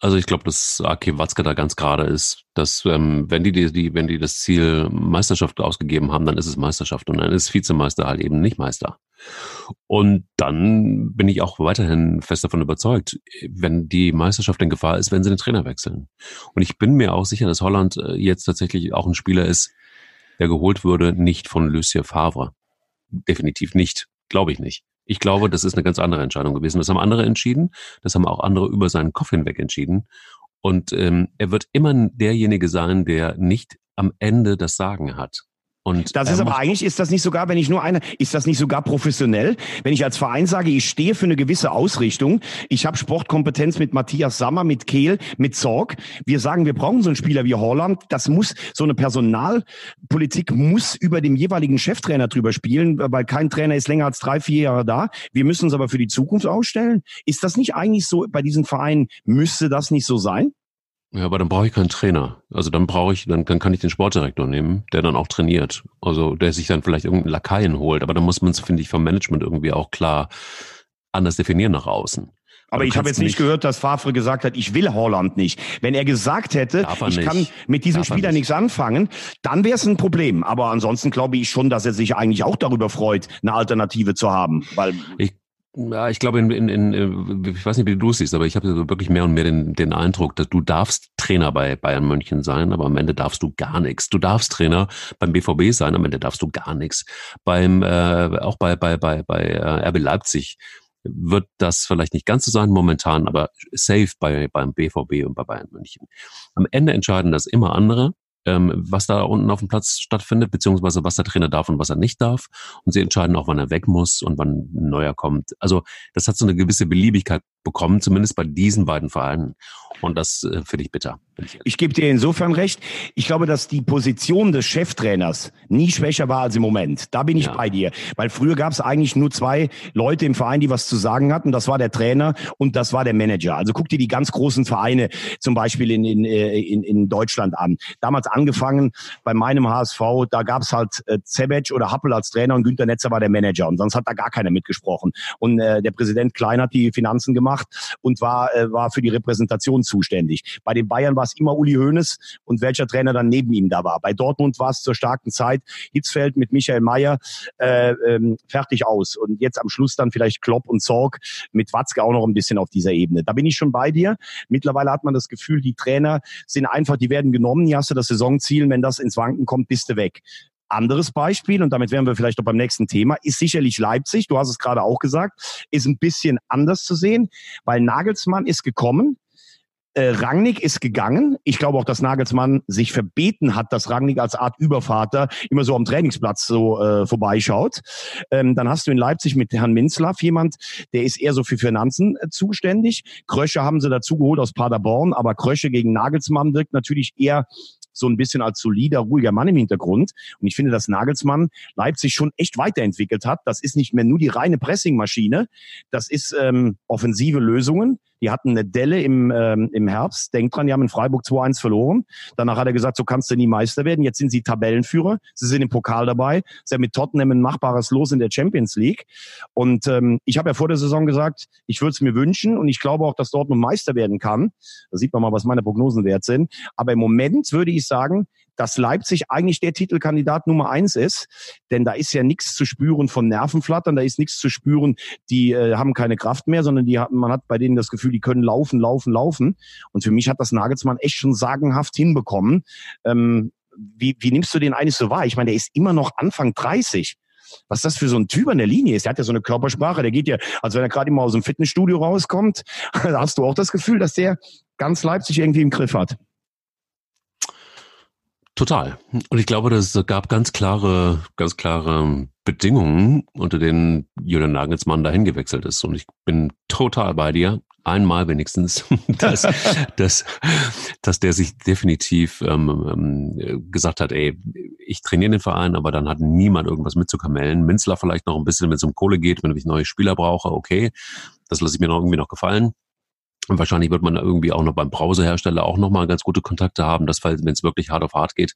A: Also ich glaube, dass Aki Watzke da ganz gerade ist, dass ähm, wenn die, die, wenn die das Ziel Meisterschaft ausgegeben haben, dann ist es Meisterschaft und dann ist Vizemeister halt eben nicht Meister. Und dann bin ich auch weiterhin fest davon überzeugt, wenn die Meisterschaft in Gefahr ist, wenn sie den Trainer wechseln. Und ich bin mir auch sicher, dass Holland äh, jetzt tatsächlich auch ein Spieler ist, der geholt würde, nicht von Lucien Favre. Definitiv nicht. Glaube ich nicht. Ich glaube, das ist eine ganz andere Entscheidung gewesen. Das haben andere entschieden. Das haben auch andere über seinen Kopf hinweg entschieden. Und ähm, er wird immer derjenige sein, der nicht am Ende das Sagen hat.
B: Und das ist aber eigentlich, ist das nicht sogar, wenn ich nur eine, ist das nicht sogar professionell? Wenn ich als Verein sage, ich stehe für eine gewisse Ausrichtung, ich habe Sportkompetenz mit Matthias Sammer, mit Kehl, mit Zorg. Wir sagen, wir brauchen so einen Spieler wie Holland. Das muss, so eine Personalpolitik muss über dem jeweiligen Cheftrainer drüber spielen, weil kein Trainer ist länger als drei, vier Jahre da. Wir müssen uns aber für die Zukunft ausstellen. Ist das nicht eigentlich so, bei diesen Vereinen müsste das nicht so sein?
A: Ja, aber dann brauche ich keinen Trainer. Also dann brauche ich, dann, dann kann ich den Sportdirektor nehmen, der dann auch trainiert. Also der sich dann vielleicht irgendeinen Lakaien holt. Aber dann muss man es, finde ich, vom Management irgendwie auch klar anders definieren nach außen.
B: Aber, ich habe jetzt nicht gehört, dass Favre gesagt hat, ich will Holland nicht. Wenn er gesagt hätte, er ich nicht. kann mit diesem Darf Spieler nicht. nichts anfangen, dann wäre es ein Problem. Aber ansonsten glaube ich schon, dass er sich eigentlich auch darüber freut, eine Alternative zu haben. Weil
A: ich ja, ich glaube, in, in, in, ich weiß nicht, wie du es siehst, aber ich habe wirklich mehr und mehr den, den Eindruck, dass du darfst Trainer bei Bayern München sein, aber am Ende darfst du gar nichts. Du darfst Trainer beim BVB sein, am Ende darfst du gar nichts. Beim äh, auch bei bei bei bei äh, RB Leipzig wird das vielleicht nicht ganz so sein momentan, aber safe bei beim BVB und bei Bayern München. Am Ende entscheiden das immer andere ähm, was da unten auf dem Platz stattfindet, beziehungsweise was der Trainer darf und was er nicht darf. Und sie entscheiden auch, wann er weg muss und wann ein neuer kommt. Also das hat so eine gewisse Beliebigkeit bekommen, zumindest bei diesen beiden Vereinen. Und das äh, finde ich bitter.
B: Ich, ich gebe dir insofern recht. Ich glaube, dass die Position des Cheftrainers nie schwächer war als im Moment. Da bin ich ja. bei dir. Weil früher gab es eigentlich nur zwei Leute im Verein, die was zu sagen hatten. Das war der Trainer und das war der Manager. Also guck dir die ganz großen Vereine zum Beispiel in, in, äh, in, in Deutschland an. Damals angefangen bei meinem HSV, da gab es halt äh, Cebec oder Happel als Trainer und Günter Netzer war der Manager. Und sonst hat da gar keiner mitgesprochen. Und äh, der Präsident Klein hat die Finanzen gemacht gemacht und war, äh, war für die Repräsentation zuständig. Bei den Bayern war es immer Uli Hoeneß und welcher Trainer dann neben ihm da war. Bei Dortmund war es zur starken Zeit Hitzfeld mit Michael Mayer äh, ähm, fertig aus. Und jetzt am Schluss dann vielleicht Klopp und Zorg mit Watzke auch noch ein bisschen auf dieser Ebene. Da bin ich schon bei dir. Mittlerweile hat man das Gefühl, die Trainer sind einfach, die werden genommen. Hier hast du das Saisonziel, wenn das ins Wanken kommt, bist du weg. Anderes Beispiel, und damit wären wir vielleicht auch beim nächsten Thema, ist sicherlich Leipzig. Du hast es gerade auch gesagt, ist ein bisschen anders zu sehen, weil Nagelsmann ist gekommen, äh, Rangnick ist gegangen. Ich glaube auch, dass Nagelsmann sich verbeten hat, dass Rangnick als Art Übervater immer so am Trainingsplatz so äh, vorbeischaut. Ähm, dann hast du in Leipzig mit Herrn Minzlaff jemand, der ist eher so für Finanzen äh, zuständig. Krösche haben sie dazu geholt aus Paderborn, aber Krösche gegen Nagelsmann wirkt natürlich eher so ein bisschen als solider, ruhiger Mann im Hintergrund. Und ich finde, dass Nagelsmann Leipzig schon echt weiterentwickelt hat. Das ist nicht mehr nur die reine Pressingmaschine. Das ist ähm, offensive Lösungen. Die hatten eine Delle im, ähm, im Herbst. Denkt dran, die haben in Freiburg 2-1 verloren. Danach hat er gesagt, so kannst du nie Meister werden. Jetzt sind sie Tabellenführer. Sie sind im Pokal dabei. Sie haben mit Tottenham ein machbares Los in der Champions League. Und ähm, ich habe ja vor der Saison gesagt, ich würde es mir wünschen und ich glaube auch, dass Dortmund Meister werden kann. Da sieht man mal, was meine Prognosen wert sind. Aber im Moment würde ich sagen, dass Leipzig eigentlich der Titelkandidat Nummer eins ist. Denn da ist ja nichts zu spüren von Nervenflattern, da ist nichts zu spüren, die äh, haben keine Kraft mehr, sondern die hat, man hat bei denen das Gefühl, die können laufen, laufen, laufen. Und für mich hat das Nagelsmann echt schon sagenhaft hinbekommen. Ähm, wie, wie nimmst du den eigentlich so wahr? Ich meine, der ist immer noch Anfang 30 was das für so ein Typ an der Linie ist. Der hat ja so eine Körpersprache, der geht ja, als wenn er gerade immer aus dem Fitnessstudio rauskommt, [laughs] hast du auch das Gefühl, dass der ganz Leipzig irgendwie im Griff hat.
A: Total. Und ich glaube, dass es gab ganz klare, ganz klare Bedingungen, unter denen Julian Nagelsmann dahin gewechselt ist. Und ich bin total bei dir. Einmal wenigstens, [laughs] dass, [laughs] dass, dass der sich definitiv ähm, ähm, gesagt hat, ey, ich trainiere den Verein, aber dann hat niemand irgendwas mitzukamellen. Minzler vielleicht noch ein bisschen, wenn es um Kohle geht, wenn ich neue Spieler brauche, okay, das lasse ich mir noch irgendwie noch gefallen. Und wahrscheinlich wird man irgendwie auch noch beim Browserhersteller auch nochmal ganz gute Kontakte haben, dass wenn es wirklich hart auf hart geht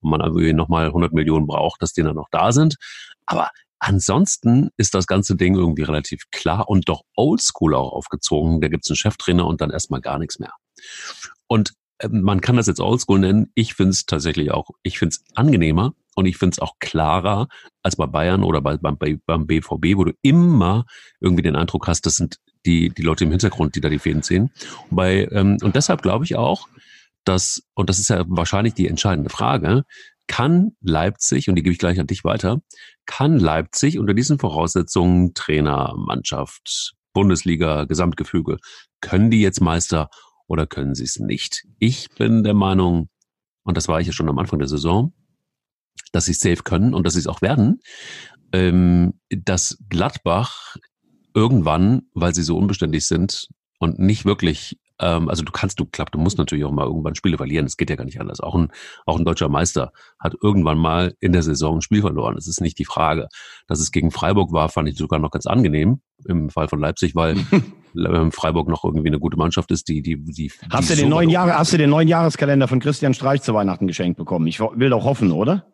A: und man irgendwie nochmal 100 Millionen braucht, dass die dann noch da sind. Aber ansonsten ist das ganze Ding irgendwie relativ klar und doch oldschool auch aufgezogen. Da gibt's einen Cheftrainer und dann erstmal gar nichts mehr. Und ähm, man kann das jetzt oldschool nennen. Ich finde es tatsächlich auch, ich finde es angenehmer und ich finde es auch klarer als bei Bayern oder bei, beim, beim BVB, wo du immer irgendwie den Eindruck hast, das sind die, die Leute im Hintergrund, die da die Fäden ziehen. Und, bei, ähm, und deshalb glaube ich auch, dass, und das ist ja wahrscheinlich die entscheidende Frage, kann Leipzig, und die gebe ich gleich an dich weiter, kann Leipzig unter diesen Voraussetzungen Trainer, Mannschaft, Bundesliga, Gesamtgefüge, können die jetzt Meister oder können sie es nicht? Ich bin der Meinung, und das war ich ja schon am Anfang der Saison, dass sie es safe können und dass sie es auch werden, ähm, dass Gladbach irgendwann, weil sie so unbeständig sind und nicht wirklich, ähm, also du kannst, du klappt, du musst natürlich auch mal irgendwann Spiele verlieren. Es geht ja gar nicht anders. Auch ein, auch ein deutscher Meister hat irgendwann mal in der Saison ein Spiel verloren. Das ist nicht die Frage. Dass es gegen Freiburg war, fand ich sogar noch ganz angenehm im Fall von Leipzig, weil [laughs] ähm, Freiburg noch irgendwie eine gute Mannschaft ist, die, die, die.
B: Hast
A: die
B: du den neuen Jahre, hast du den neuen Jahreskalender von Christian Streich zu Weihnachten geschenkt bekommen? Ich will doch hoffen, oder?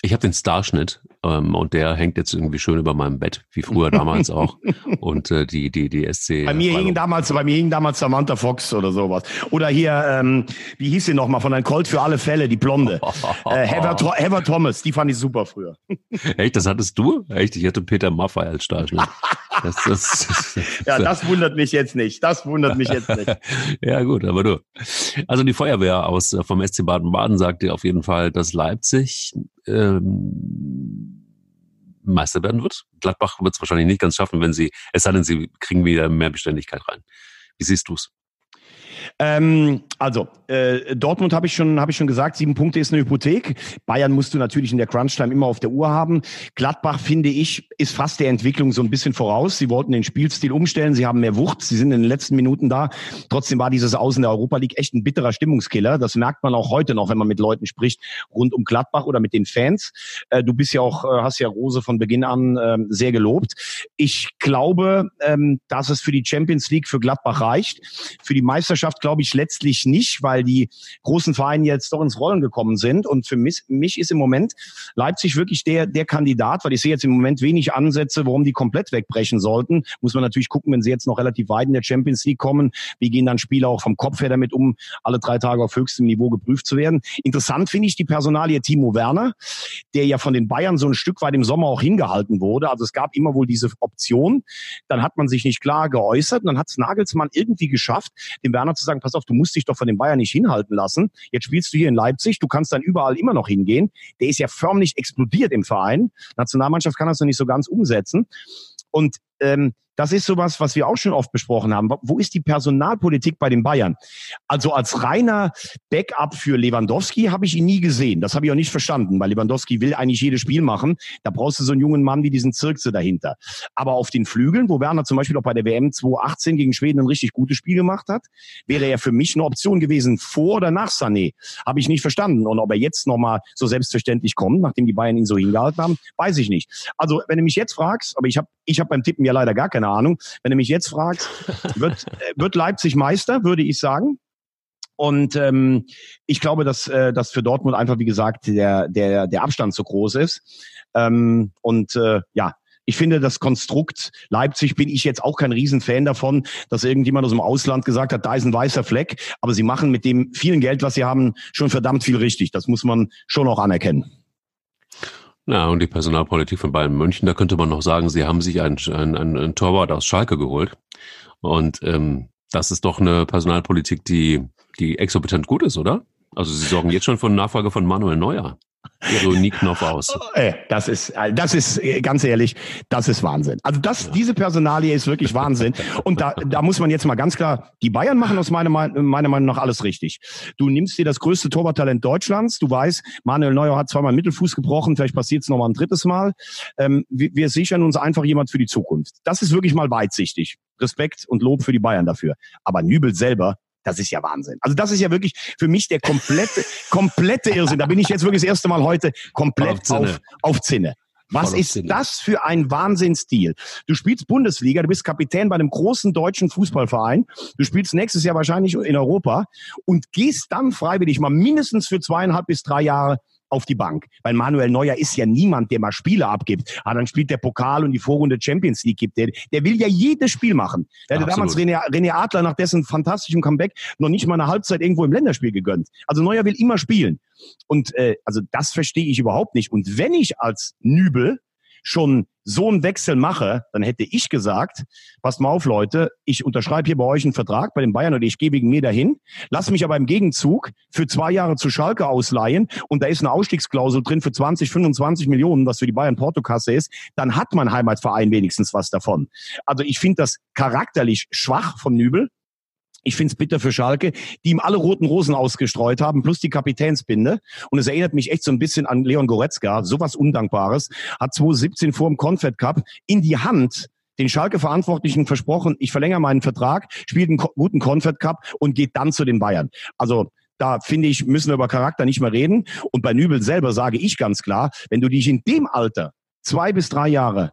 A: Ich habe den Starschnitt ähm, und der hängt jetzt irgendwie schön über meinem Bett, wie früher damals [laughs] auch. Und äh, die die die SC.
B: Bei mir hing damals, bei mir hing damals Samantha Fox oder sowas. Oder hier, ähm, wie hieß sie noch mal von ein Colt für alle Fälle, die Blonde. [laughs] äh, Heather, Heather Thomas, die fand ich super früher.
A: Echt, das hattest du? Echt, ich hatte Peter Maffay als Starschnitt. [laughs]
B: Das, das, das, ja, das wundert mich jetzt nicht. Das wundert mich jetzt nicht.
A: ja, gut, aber du. Also die Feuerwehr aus äh, vom SC Baden-Baden sagte auf jeden Fall, dass Leipzig ähm, Meister werden wird. Gladbach wird es wahrscheinlich nicht ganz schaffen, wenn sie, es sei denn, sie kriegen wieder mehr Beständigkeit rein. Wie siehst du es?
B: Ähm, also, äh, Dortmund habe ich, schon, hab ich schon gesagt, sieben Punkte ist eine Hypothek. Bayern musst du natürlich in der Crunch-Time immer auf der Uhr haben. Gladbach, finde ich, ist fast der Entwicklung so ein bisschen voraus. Sie wollten den Spielstil umstellen, sie haben mehr Wucht, sie sind in den letzten Minuten da. Trotzdem war dieses Außen der Europa League echt ein bitterer Stimmungskiller. Das merkt man auch heute noch, wenn man mit Leuten spricht, rund um Gladbach oder mit den Fans. Äh, du bist ja auch, äh, hast ja Rose von Beginn an äh, sehr gelobt. Ich glaube, ähm, dass es für die Champions League für Gladbach reicht. Für die Meisterschaft glaube ich letztlich nicht, weil die großen Vereine jetzt doch ins Rollen gekommen sind. Und für mich, mich ist im Moment Leipzig wirklich der, der Kandidat, weil ich sehe jetzt im Moment wenig Ansätze, warum die komplett wegbrechen sollten. Muss man natürlich gucken, wenn sie jetzt noch relativ weit in der Champions League kommen. Wie gehen dann Spieler auch vom Kopf her damit um, alle drei Tage auf höchstem Niveau geprüft zu werden? Interessant finde ich die Personalie Timo Werner, der ja von den Bayern so ein Stück weit im Sommer auch hingehalten wurde. Also es gab immer wohl diese Option. Dann hat man sich nicht klar geäußert und dann hat es Nagelsmann irgendwie geschafft, dem Werner zu sagen, pass auf, du musst dich doch von den Bayern nicht hinhalten lassen. Jetzt spielst du hier in Leipzig, du kannst dann überall immer noch hingehen. Der ist ja förmlich explodiert im Verein. Nationalmannschaft kann das noch nicht so ganz umsetzen. Und ähm, das ist sowas, was wir auch schon oft besprochen haben. Wo ist die Personalpolitik bei den Bayern? Also als reiner Backup für Lewandowski habe ich ihn nie gesehen. Das habe ich auch nicht verstanden, weil Lewandowski will eigentlich jedes Spiel machen. Da brauchst du so einen jungen Mann wie diesen Zirkse dahinter. Aber auf den Flügeln, wo Werner zum Beispiel auch bei der WM 2018 gegen Schweden ein richtig gutes Spiel gemacht hat, wäre er für mich eine Option gewesen vor oder nach Sané. Habe ich nicht verstanden. Und ob er jetzt nochmal so selbstverständlich kommt, nachdem die Bayern ihn so hingehalten haben, weiß ich nicht. Also wenn du mich jetzt fragst, aber ich habe ich hab beim Tippen ja leider gar keine keine Ahnung. Wenn du mich jetzt fragst, [laughs] wird, äh, wird Leipzig Meister, würde ich sagen. Und ähm, ich glaube, dass, äh, dass für Dortmund einfach, wie gesagt, der, der, der Abstand zu groß ist. Ähm, und äh, ja, ich finde, das Konstrukt Leipzig bin ich jetzt auch kein Riesenfan davon, dass irgendjemand aus dem Ausland gesagt hat, da ist ein weißer Fleck. Aber sie machen mit dem vielen Geld, was sie haben, schon verdammt viel richtig. Das muss man schon auch anerkennen.
A: Ja, und die Personalpolitik von Bayern München, da könnte man noch sagen, sie haben sich einen, einen, einen Torwart aus Schalke geholt. Und ähm, das ist doch eine Personalpolitik, die, die exorbitant gut ist, oder? Also sie sorgen jetzt schon eine Nachfrage von Manuel Neuer. Ironie-Knopf aus.
B: Äh, das ist, äh, das ist äh, ganz ehrlich, das ist Wahnsinn. Also das, ja. diese Personalie ist wirklich Wahnsinn. Und da, da muss man jetzt mal ganz klar, die Bayern machen aus meiner, meiner Meinung nach alles richtig. Du nimmst dir das größte Torwarttalent Deutschlands. Du weißt, Manuel Neuer hat zweimal Mittelfuß gebrochen, vielleicht passiert es nochmal ein drittes Mal. Ähm, wir, wir sichern uns einfach jemand für die Zukunft. Das ist wirklich mal weitsichtig. Respekt und Lob für die Bayern dafür. Aber Nübel selber das ist ja Wahnsinn. Also das ist ja wirklich für mich der komplette, [laughs] komplette Irrsinn. Da bin ich jetzt wirklich das erste Mal heute komplett auf, auf, auf Zinne. Was ist das für ein Wahnsinnsstil? Du spielst Bundesliga, du bist Kapitän bei einem großen deutschen Fußballverein, du spielst nächstes Jahr wahrscheinlich in Europa und gehst dann freiwillig mal mindestens für zweieinhalb bis drei Jahre auf die Bank. Weil Manuel Neuer ist ja niemand, der mal Spiele abgibt. Ah, dann spielt der Pokal und die Vorrunde Champions League gibt. Der, der will ja jedes Spiel machen. Der hatte damals René, René Adler nach dessen fantastischem Comeback noch nicht mal eine Halbzeit irgendwo im Länderspiel gegönnt. Also Neuer will immer spielen. Und äh, also das verstehe ich überhaupt nicht. Und wenn ich als Nübel schon so einen Wechsel mache, dann hätte ich gesagt, passt mal auf, Leute, ich unterschreibe hier bei euch einen Vertrag bei den Bayern oder ich gehe wegen mir dahin, lass mich aber im Gegenzug für zwei Jahre zu Schalke ausleihen und da ist eine Ausstiegsklausel drin für 20, 25 Millionen, was für die Bayern Portokasse ist, dann hat mein Heimatverein wenigstens was davon. Also ich finde das charakterlich schwach von Nübel, ich finde es bitter für Schalke, die ihm alle roten Rosen ausgestreut haben, plus die Kapitänsbinde. Und es erinnert mich echt so ein bisschen an Leon Goretzka, sowas Undankbares. Hat 2017 vor dem Confed Cup in die Hand den Schalke-Verantwortlichen versprochen, ich verlängere meinen Vertrag, spielt einen guten Confed Cup und geht dann zu den Bayern. Also da finde ich, müssen wir über Charakter nicht mehr reden. Und bei Nübel selber sage ich ganz klar, wenn du dich in dem Alter zwei bis drei Jahre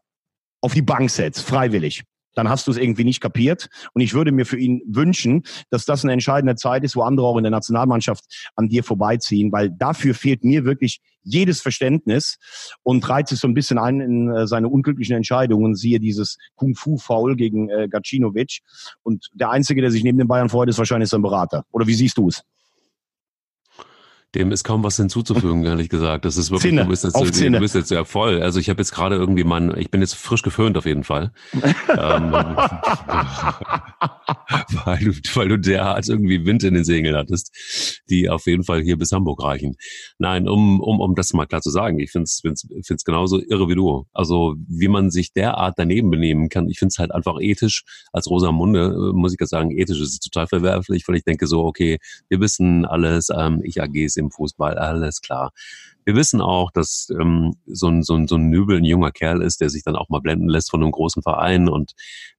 B: auf die Bank setzt, freiwillig, dann hast du es irgendwie nicht kapiert. Und ich würde mir für ihn wünschen, dass das eine entscheidende Zeit ist, wo andere auch in der Nationalmannschaft an dir vorbeiziehen, weil dafür fehlt mir wirklich jedes Verständnis und reizt es so ein bisschen ein in äh, seine unglücklichen Entscheidungen. Siehe dieses Kung-Fu-Foul gegen äh, Gacinovic. Und der Einzige, der sich neben den Bayern freut, ist wahrscheinlich sein Berater. Oder wie siehst du es?
A: Dem ist kaum was hinzuzufügen, [laughs] ehrlich gesagt. Das ist wirklich,
B: Zinne,
A: du bist jetzt,
B: auf
A: du bist jetzt ja voll. Also ich habe jetzt gerade irgendwie mein, ich bin jetzt frisch geföhnt auf jeden Fall. ähm, [laughs] weil, du, weil du derart irgendwie Wind in den Segeln hattest, die auf jeden Fall hier bis Hamburg reichen. Nein, um, um, um das mal klar zu sagen, ich finde es find's, find's genauso irre wie du. Also wie man sich derart daneben benehmen kann, ich finde es halt einfach ethisch, als Rosamunde, äh, muss ich ja sagen, ethisch ist es total verwerflich, weil ich denke so, okay, wir wissen alles, ähm, ich AGs im Fußball, alles klar. Wir wissen auch, dass ähm, so, ein, so, ein, so ein Nübel ein junger Kerl ist, der sich dann auch mal blenden lässt von einem großen Verein und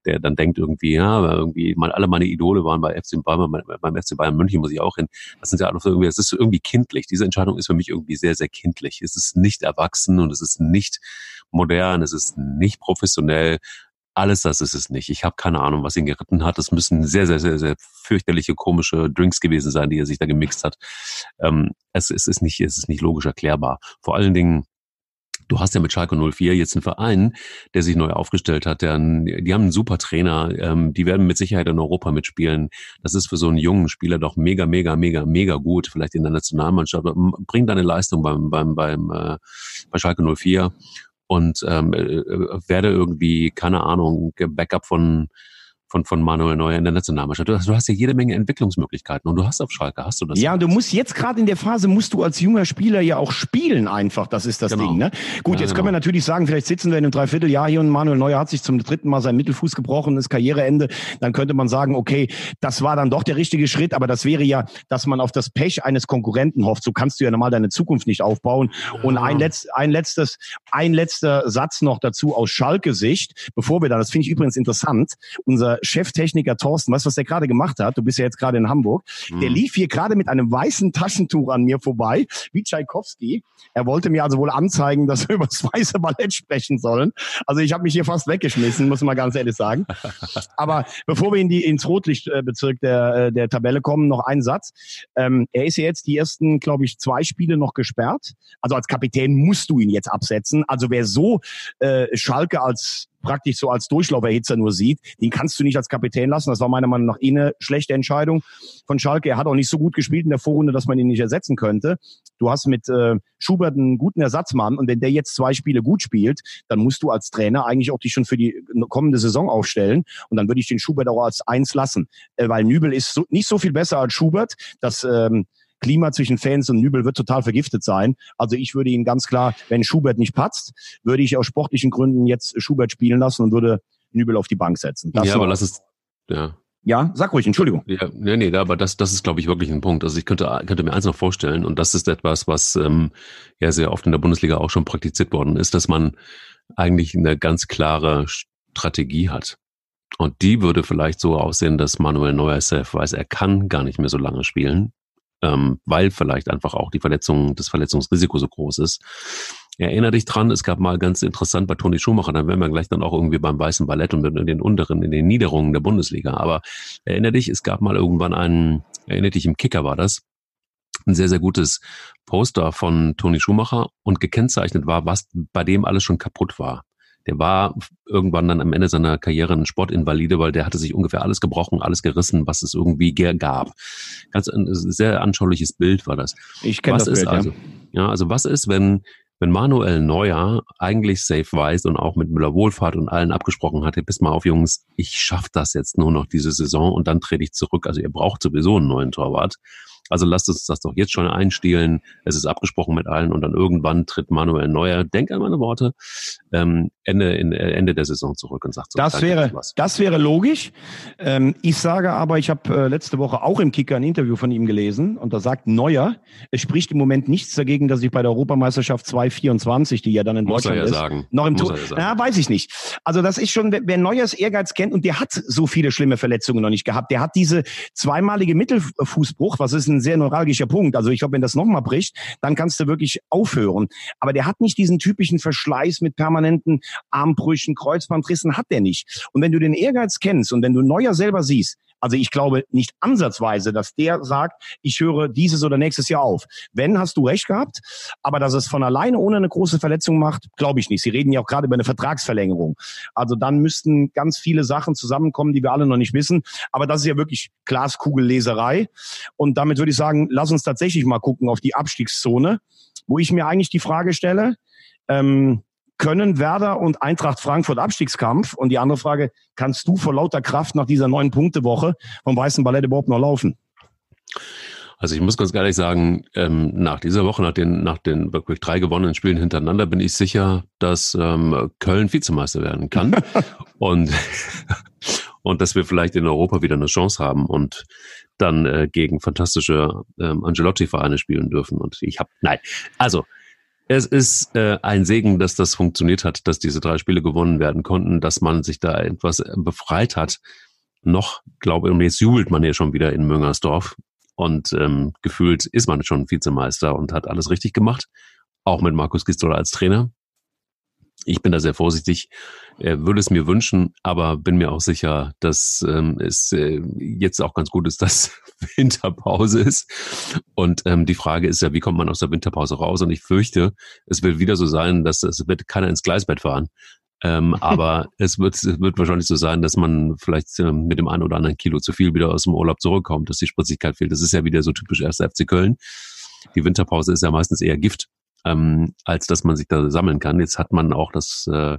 A: der dann denkt irgendwie, ja, irgendwie mal alle meine Idole waren bei FC Bayern, beim FC Bayern München muss ich auch hin. Das sind ja alles irgendwie, es ist irgendwie kindlich. Diese Entscheidung ist für mich irgendwie sehr, sehr kindlich. Es ist nicht erwachsen und es ist nicht modern, es ist nicht professionell. Alles das ist es nicht. Ich habe keine Ahnung, was ihn geritten hat. Es müssen sehr, sehr, sehr, sehr fürchterliche, komische Drinks gewesen sein, die er sich da gemixt hat. Ähm, es, es, ist nicht, es ist nicht logisch erklärbar. Vor allen Dingen, Du hast ja mit Schalke 04 jetzt einen Verein, der sich neu aufgestellt hat. Der, die haben einen super Trainer. Ähm, die werden mit Sicherheit in Europa mitspielen. Das ist für so einen jungen Spieler doch mega, mega, mega, mega gut. Vielleicht in der Nationalmannschaft. Bring deine Leistung beim, beim, beim, äh, bei Schalke 04 und ähm, äh, äh, werde irgendwie, keine Ahnung, Backup von von, von Manuel Neuer in der Nationalmannschaft. Du hast, du hast ja jede Menge Entwicklungsmöglichkeiten und du hast auf Schalke, hast du das?
B: Ja, und du musst jetzt gerade in der Phase, musst du als junger Spieler ja auch spielen einfach, das ist das genau. Ding. Ne? Gut, ja, jetzt genau. können wir natürlich sagen, vielleicht sitzen wir in einem Dreivierteljahr hier und Manuel Neuer hat sich zum dritten Mal seinen Mittelfuß gebrochen, ist Karriereende. Dann könnte man sagen, okay, das war dann doch der richtige Schritt, aber das wäre ja, dass man auf das Pech eines Konkurrenten hofft. So kannst du ja normal deine Zukunft nicht aufbauen. Ja. Und ein, letzt, ein, letztes, ein letzter Satz noch dazu aus Schalke-Sicht, bevor wir dann, das finde ich übrigens interessant, unser Cheftechniker Thorsten, weißt du, was der gerade gemacht hat? Du bist ja jetzt gerade in Hamburg. Mhm. Der lief hier gerade mit einem weißen Taschentuch an mir vorbei, wie Tschaikowski. Er wollte mir also wohl anzeigen, dass wir [laughs] über das weiße Ballett sprechen sollen. Also ich habe mich hier fast weggeschmissen, muss man ganz ehrlich sagen. Aber bevor wir in die, ins Rotlichtbezirk der, äh, der Tabelle kommen, noch ein Satz. Ähm, er ist ja jetzt die ersten, glaube ich, zwei Spiele noch gesperrt. Also als Kapitän musst du ihn jetzt absetzen. Also wer so äh, Schalke als praktisch so als Durchlauferhitzer nur sieht, den kannst du nicht als Kapitän lassen. Das war meiner Meinung nach eh eine schlechte Entscheidung von Schalke. Er hat auch nicht so gut gespielt in der Vorrunde, dass man ihn nicht ersetzen könnte. Du hast mit äh, Schubert einen guten Ersatzmann und wenn der jetzt zwei Spiele gut spielt, dann musst du als Trainer eigentlich auch dich schon für die kommende Saison aufstellen und dann würde ich den Schubert auch als eins lassen, äh, weil Nübel ist so, nicht so viel besser als Schubert. Das ähm, Klima zwischen Fans und Nübel wird total vergiftet sein. Also ich würde ihn ganz klar, wenn Schubert nicht patzt, würde ich aus sportlichen Gründen jetzt Schubert spielen lassen und würde Nübel auf die Bank setzen.
A: Das ja, aber lass es,
B: ja. Ja, sag ruhig, Entschuldigung.
A: Ja, nee, nee, aber das, das ist, glaube ich, wirklich ein Punkt. Also ich könnte, könnte mir eins noch vorstellen, und das ist etwas, was ähm, ja sehr oft in der Bundesliga auch schon praktiziert worden ist, dass man eigentlich eine ganz klare Strategie hat. Und die würde vielleicht so aussehen, dass Manuel Neuer safe weiß, er kann gar nicht mehr so lange spielen ähm, weil vielleicht einfach auch die Verletzung, das Verletzungsrisiko so groß ist. Erinnere dich dran, es gab mal ganz interessant bei Toni Schumacher, dann wären wir gleich dann auch irgendwie beim weißen Ballett und in den unteren, in den Niederungen der Bundesliga. Aber erinnere dich, es gab mal irgendwann einen, erinnere dich, im Kicker war das, ein sehr, sehr gutes Poster von Toni Schumacher und gekennzeichnet war, was bei dem alles schon kaputt war der war irgendwann dann am Ende seiner Karriere ein Sportinvalide, weil der hatte sich ungefähr alles gebrochen, alles gerissen, was es irgendwie gab. Ganz ein sehr anschauliches Bild war das.
B: Ich kenne das
A: ist
B: Bild,
A: also, ja. ja, also was ist, wenn wenn Manuel Neuer eigentlich safe weiß und auch mit Müller Wohlfahrt und allen abgesprochen hatte, bis mal auf Jungs, ich schaff das jetzt nur noch diese Saison und dann trete ich zurück. Also ihr braucht sowieso einen neuen Torwart. Also lasst uns das doch jetzt schon einstehlen. Es ist abgesprochen mit allen und dann irgendwann tritt Manuel Neuer, denk an meine Worte, ähm, Ende, in, Ende der Saison zurück und sagt so.
B: Das wäre, das wäre logisch. Ähm, ich sage aber, ich habe äh, letzte Woche auch im Kicker ein Interview von ihm gelesen und da sagt Neuer, es spricht im Moment nichts dagegen, dass ich bei der Europameisterschaft 2024, die ja dann in
A: Muss
B: Deutschland
A: ja
B: ist,
A: sagen.
B: noch im Tor.
A: ja
B: weiß ich nicht. Also das ist schon, wer wer Neuers Ehrgeiz kennt und der hat so viele schlimme Verletzungen noch nicht gehabt. Der hat diese zweimalige Mittelfußbruch, was ist ein sehr neuralgischer Punkt. Also ich glaube, wenn das nochmal bricht, dann kannst du wirklich aufhören. Aber der hat nicht diesen typischen Verschleiß mit permanenten Armbrüchen, Kreuzbandrissen, hat der nicht. Und wenn du den Ehrgeiz kennst und wenn du Neuer selber siehst, also ich glaube nicht ansatzweise, dass der sagt, ich höre dieses oder nächstes Jahr auf. Wenn, hast du recht gehabt. Aber dass es von alleine ohne eine große Verletzung macht, glaube ich nicht. Sie reden ja auch gerade über eine Vertragsverlängerung. Also dann müssten ganz viele Sachen zusammenkommen, die wir alle noch nicht wissen. Aber das ist ja wirklich Glaskugelleserei. Und damit würde ich sagen, lass uns tatsächlich mal gucken auf die Abstiegszone, wo ich mir eigentlich die Frage stelle, ähm, können Werder und Eintracht Frankfurt Abstiegskampf? Und die andere Frage, kannst du vor lauter Kraft nach dieser neun Punkte Woche vom Weißen Ballett überhaupt noch laufen?
A: Also ich muss ganz ehrlich sagen, ähm, nach dieser Woche, nach den, nach den wirklich drei gewonnenen Spielen hintereinander, bin ich sicher, dass ähm, Köln Vizemeister werden kann [laughs] und und dass wir vielleicht in Europa wieder eine Chance haben und dann äh, gegen fantastische ähm, Angelotti-Vereine spielen dürfen. Und ich habe, nein, also es ist äh, ein Segen, dass das funktioniert hat, dass diese drei Spiele gewonnen werden konnten, dass man sich da etwas äh, befreit hat. Noch, glaube ich, jetzt jubelt man ja schon wieder in Müngersdorf. Und ähm, gefühlt ist man schon Vizemeister und hat alles richtig gemacht. Auch mit Markus Gisdol als Trainer. Ich bin da sehr vorsichtig, würde es mir wünschen, aber bin mir auch sicher, dass ähm, es äh, jetzt auch ganz gut ist, [laughs] dass Winterpause ist. Und ähm, die Frage ist ja, wie kommt man aus der Winterpause raus? Und ich fürchte, es wird wieder so sein, dass es wird keiner ins Gleisbett fahren. Ähm, [laughs] aber es wird, es wird wahrscheinlich so sein, dass man vielleicht ähm, mit dem einen oder anderen Kilo zu viel wieder aus dem Urlaub zurückkommt, dass die Spritzigkeit fehlt. Das ist ja wieder so typisch 1. FC Köln. Die Winterpause ist ja meistens eher Gift ähm, als dass man sich da sammeln kann. Jetzt hat man auch das, äh,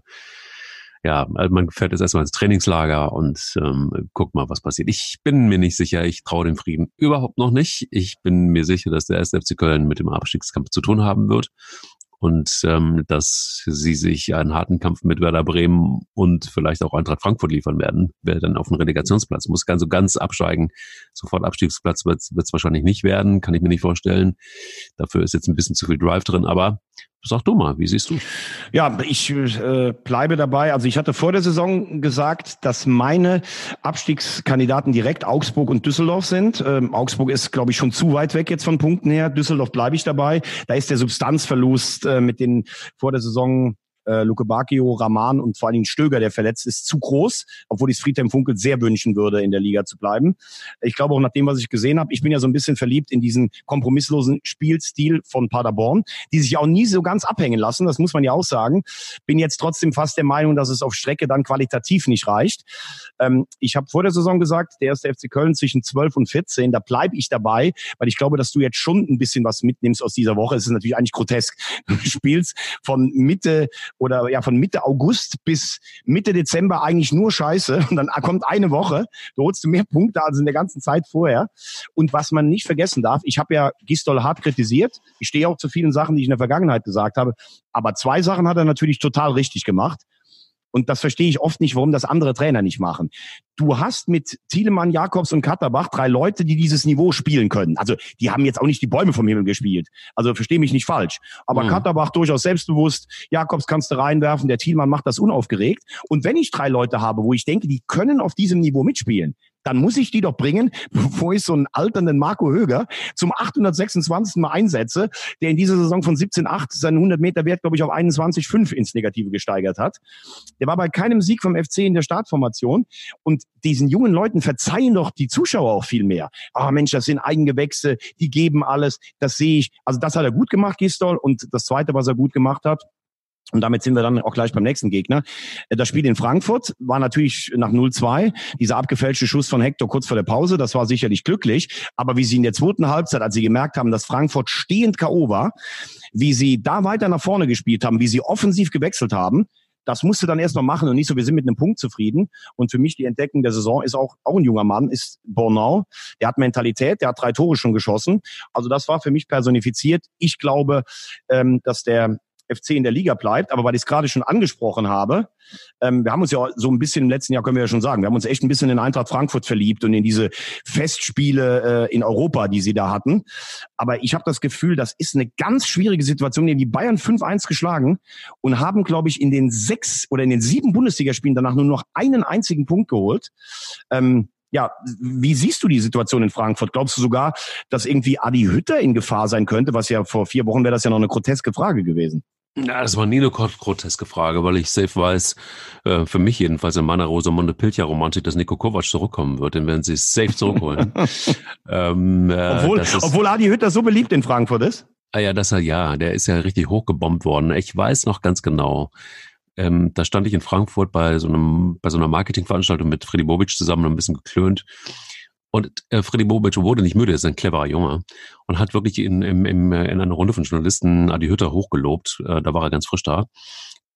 A: ja, also man fährt jetzt erstmal ins Trainingslager und ähm, guckt mal, was passiert. Ich bin mir nicht sicher, ich traue dem Frieden überhaupt noch nicht. Ich bin mir sicher, dass der 1. FC Köln mit dem Abstiegskampf zu tun haben wird und ähm, dass sie sich einen harten Kampf mit Werder Bremen und vielleicht auch Eintracht Frankfurt liefern werden, wer dann auf den Relegationsplatz muss. Ganz so ganz absteigen. Sofort Abstiegsplatz wird es wahrscheinlich nicht werden, kann ich mir nicht vorstellen. Dafür ist jetzt ein bisschen zu viel Drive drin, aber sag du mal, wie siehst du?
B: Ja, ich äh, bleibe dabei. Also ich hatte vor der Saison gesagt, dass meine Abstiegskandidaten direkt Augsburg und Düsseldorf sind. Ähm, Augsburg ist, glaube ich, schon zu weit weg jetzt von Punkten her. Düsseldorf bleibe ich dabei. Da ist der Substanzverlust äh, mit den vor der Saison äh, Luke Bacchio, Rahman und vor allen Dingen Stöger, der verletzt ist, zu groß, obwohl ich es Friedhelm Funkel sehr wünschen würde, in der Liga zu bleiben. Ich glaube auch nach dem, was ich gesehen habe, ich bin ja so ein bisschen verliebt in diesen kompromisslosen Spielstil von Paderborn, die sich auch nie so ganz abhängen lassen, das muss man ja auch sagen. Bin jetzt trotzdem fast der Meinung, dass es auf Strecke dann qualitativ nicht reicht. Ähm, ich habe vor der Saison gesagt, der erste FC Köln zwischen 12 und 14, da bleibe ich dabei, weil ich glaube, dass du jetzt schon ein bisschen was mitnimmst aus dieser Woche. Es ist natürlich eigentlich grotesk. Du spielst von Mitte oder ja von Mitte August bis Mitte Dezember eigentlich nur Scheiße und dann kommt eine Woche, du holst du mehr Punkte als in der ganzen Zeit vorher. Und was man nicht vergessen darf, ich habe ja Gistol hart kritisiert, ich stehe auch zu vielen Sachen, die ich in der Vergangenheit gesagt habe, aber zwei Sachen hat er natürlich total richtig gemacht. Und das verstehe ich oft nicht, warum das andere Trainer nicht machen. Du hast mit Thielemann, Jakobs und Katterbach drei Leute, die dieses Niveau spielen können. Also die haben jetzt auch nicht die Bäume vom Himmel gespielt. Also verstehe mich nicht falsch. Aber mhm. Katterbach durchaus selbstbewusst, Jakobs kannst du reinwerfen, der Thielmann macht das unaufgeregt. Und wenn ich drei Leute habe, wo ich denke, die können auf diesem Niveau mitspielen, dann muss ich die doch bringen, [laughs] bevor ich so einen alternden Marco Höger zum 826. Mal einsetze, der in dieser Saison von 17,8 seinen 100 Meter Wert, glaube ich, auf 21,5 ins Negative gesteigert hat. Der war bei keinem Sieg vom FC in der Startformation und diesen jungen Leuten verzeihen doch die Zuschauer auch viel mehr. Ah Mensch, das sind Eigengewächse, die geben alles, das sehe ich. Also das hat er gut gemacht, Gistol. Und das Zweite, was er gut gemacht hat, und damit sind wir dann auch gleich beim nächsten Gegner. Äh, das Spiel in Frankfurt war natürlich nach 0-2. Dieser abgefälschte Schuss von Hector kurz vor der Pause, das war sicherlich glücklich. Aber wie sie in der zweiten Halbzeit, als sie gemerkt haben, dass Frankfurt stehend K.O. war, wie sie da weiter nach vorne gespielt haben, wie sie offensiv gewechselt haben, das musste dann erst noch machen und nicht so, wir sind mit einem Punkt zufrieden. Und für mich die Entdeckung der Saison ist auch, auch ein junger Mann, ist Bornau. Der hat Mentalität, der hat drei Tore schon geschossen. Also das war für mich personifiziert. Ich glaube, ähm, dass der FC in der Liga bleibt. Aber weil ich es gerade schon angesprochen habe, ähm, wir haben uns ja so ein bisschen im letzten Jahr, können wir ja schon sagen, wir haben uns echt ein bisschen in Eintracht Frankfurt verliebt und in diese Festspiele äh, in Europa, die sie da hatten. Aber ich habe das Gefühl, das ist eine ganz schwierige Situation. Die Bayern 5-1 geschlagen und haben, glaube ich, in den sechs oder in den sieben Bundesligaspielen danach nur noch einen einzigen Punkt geholt. Ähm, ja, wie siehst du die Situation in Frankfurt? Glaubst du sogar, dass irgendwie Adi Hütter in Gefahr sein könnte? Was ja vor vier Wochen wäre das ja noch eine groteske Frage gewesen.
A: Ja, das war nie eine groteske Frage, weil ich safe weiß, äh, für mich jedenfalls in meiner Rosamunde Pilcher-Romantik, dass Nico Kovac zurückkommen wird, den werden sie safe zurückholen. [laughs]
B: ähm, äh, obwohl, ist, obwohl Adi Hütter so beliebt in Frankfurt ist?
A: Ah ja, das ja, der ist ja richtig hochgebombt worden. Ich weiß noch ganz genau. Ähm, da stand ich in Frankfurt bei so einem, bei so einer Marketingveranstaltung mit Freddy Bobic zusammen und ein bisschen geklönt. Und äh, Freddy Bobic wurde nicht müde, ist ein cleverer Junge und hat wirklich in, in, in, in einer Runde von Journalisten Adi Hütter hochgelobt. Äh, da war er ganz frisch da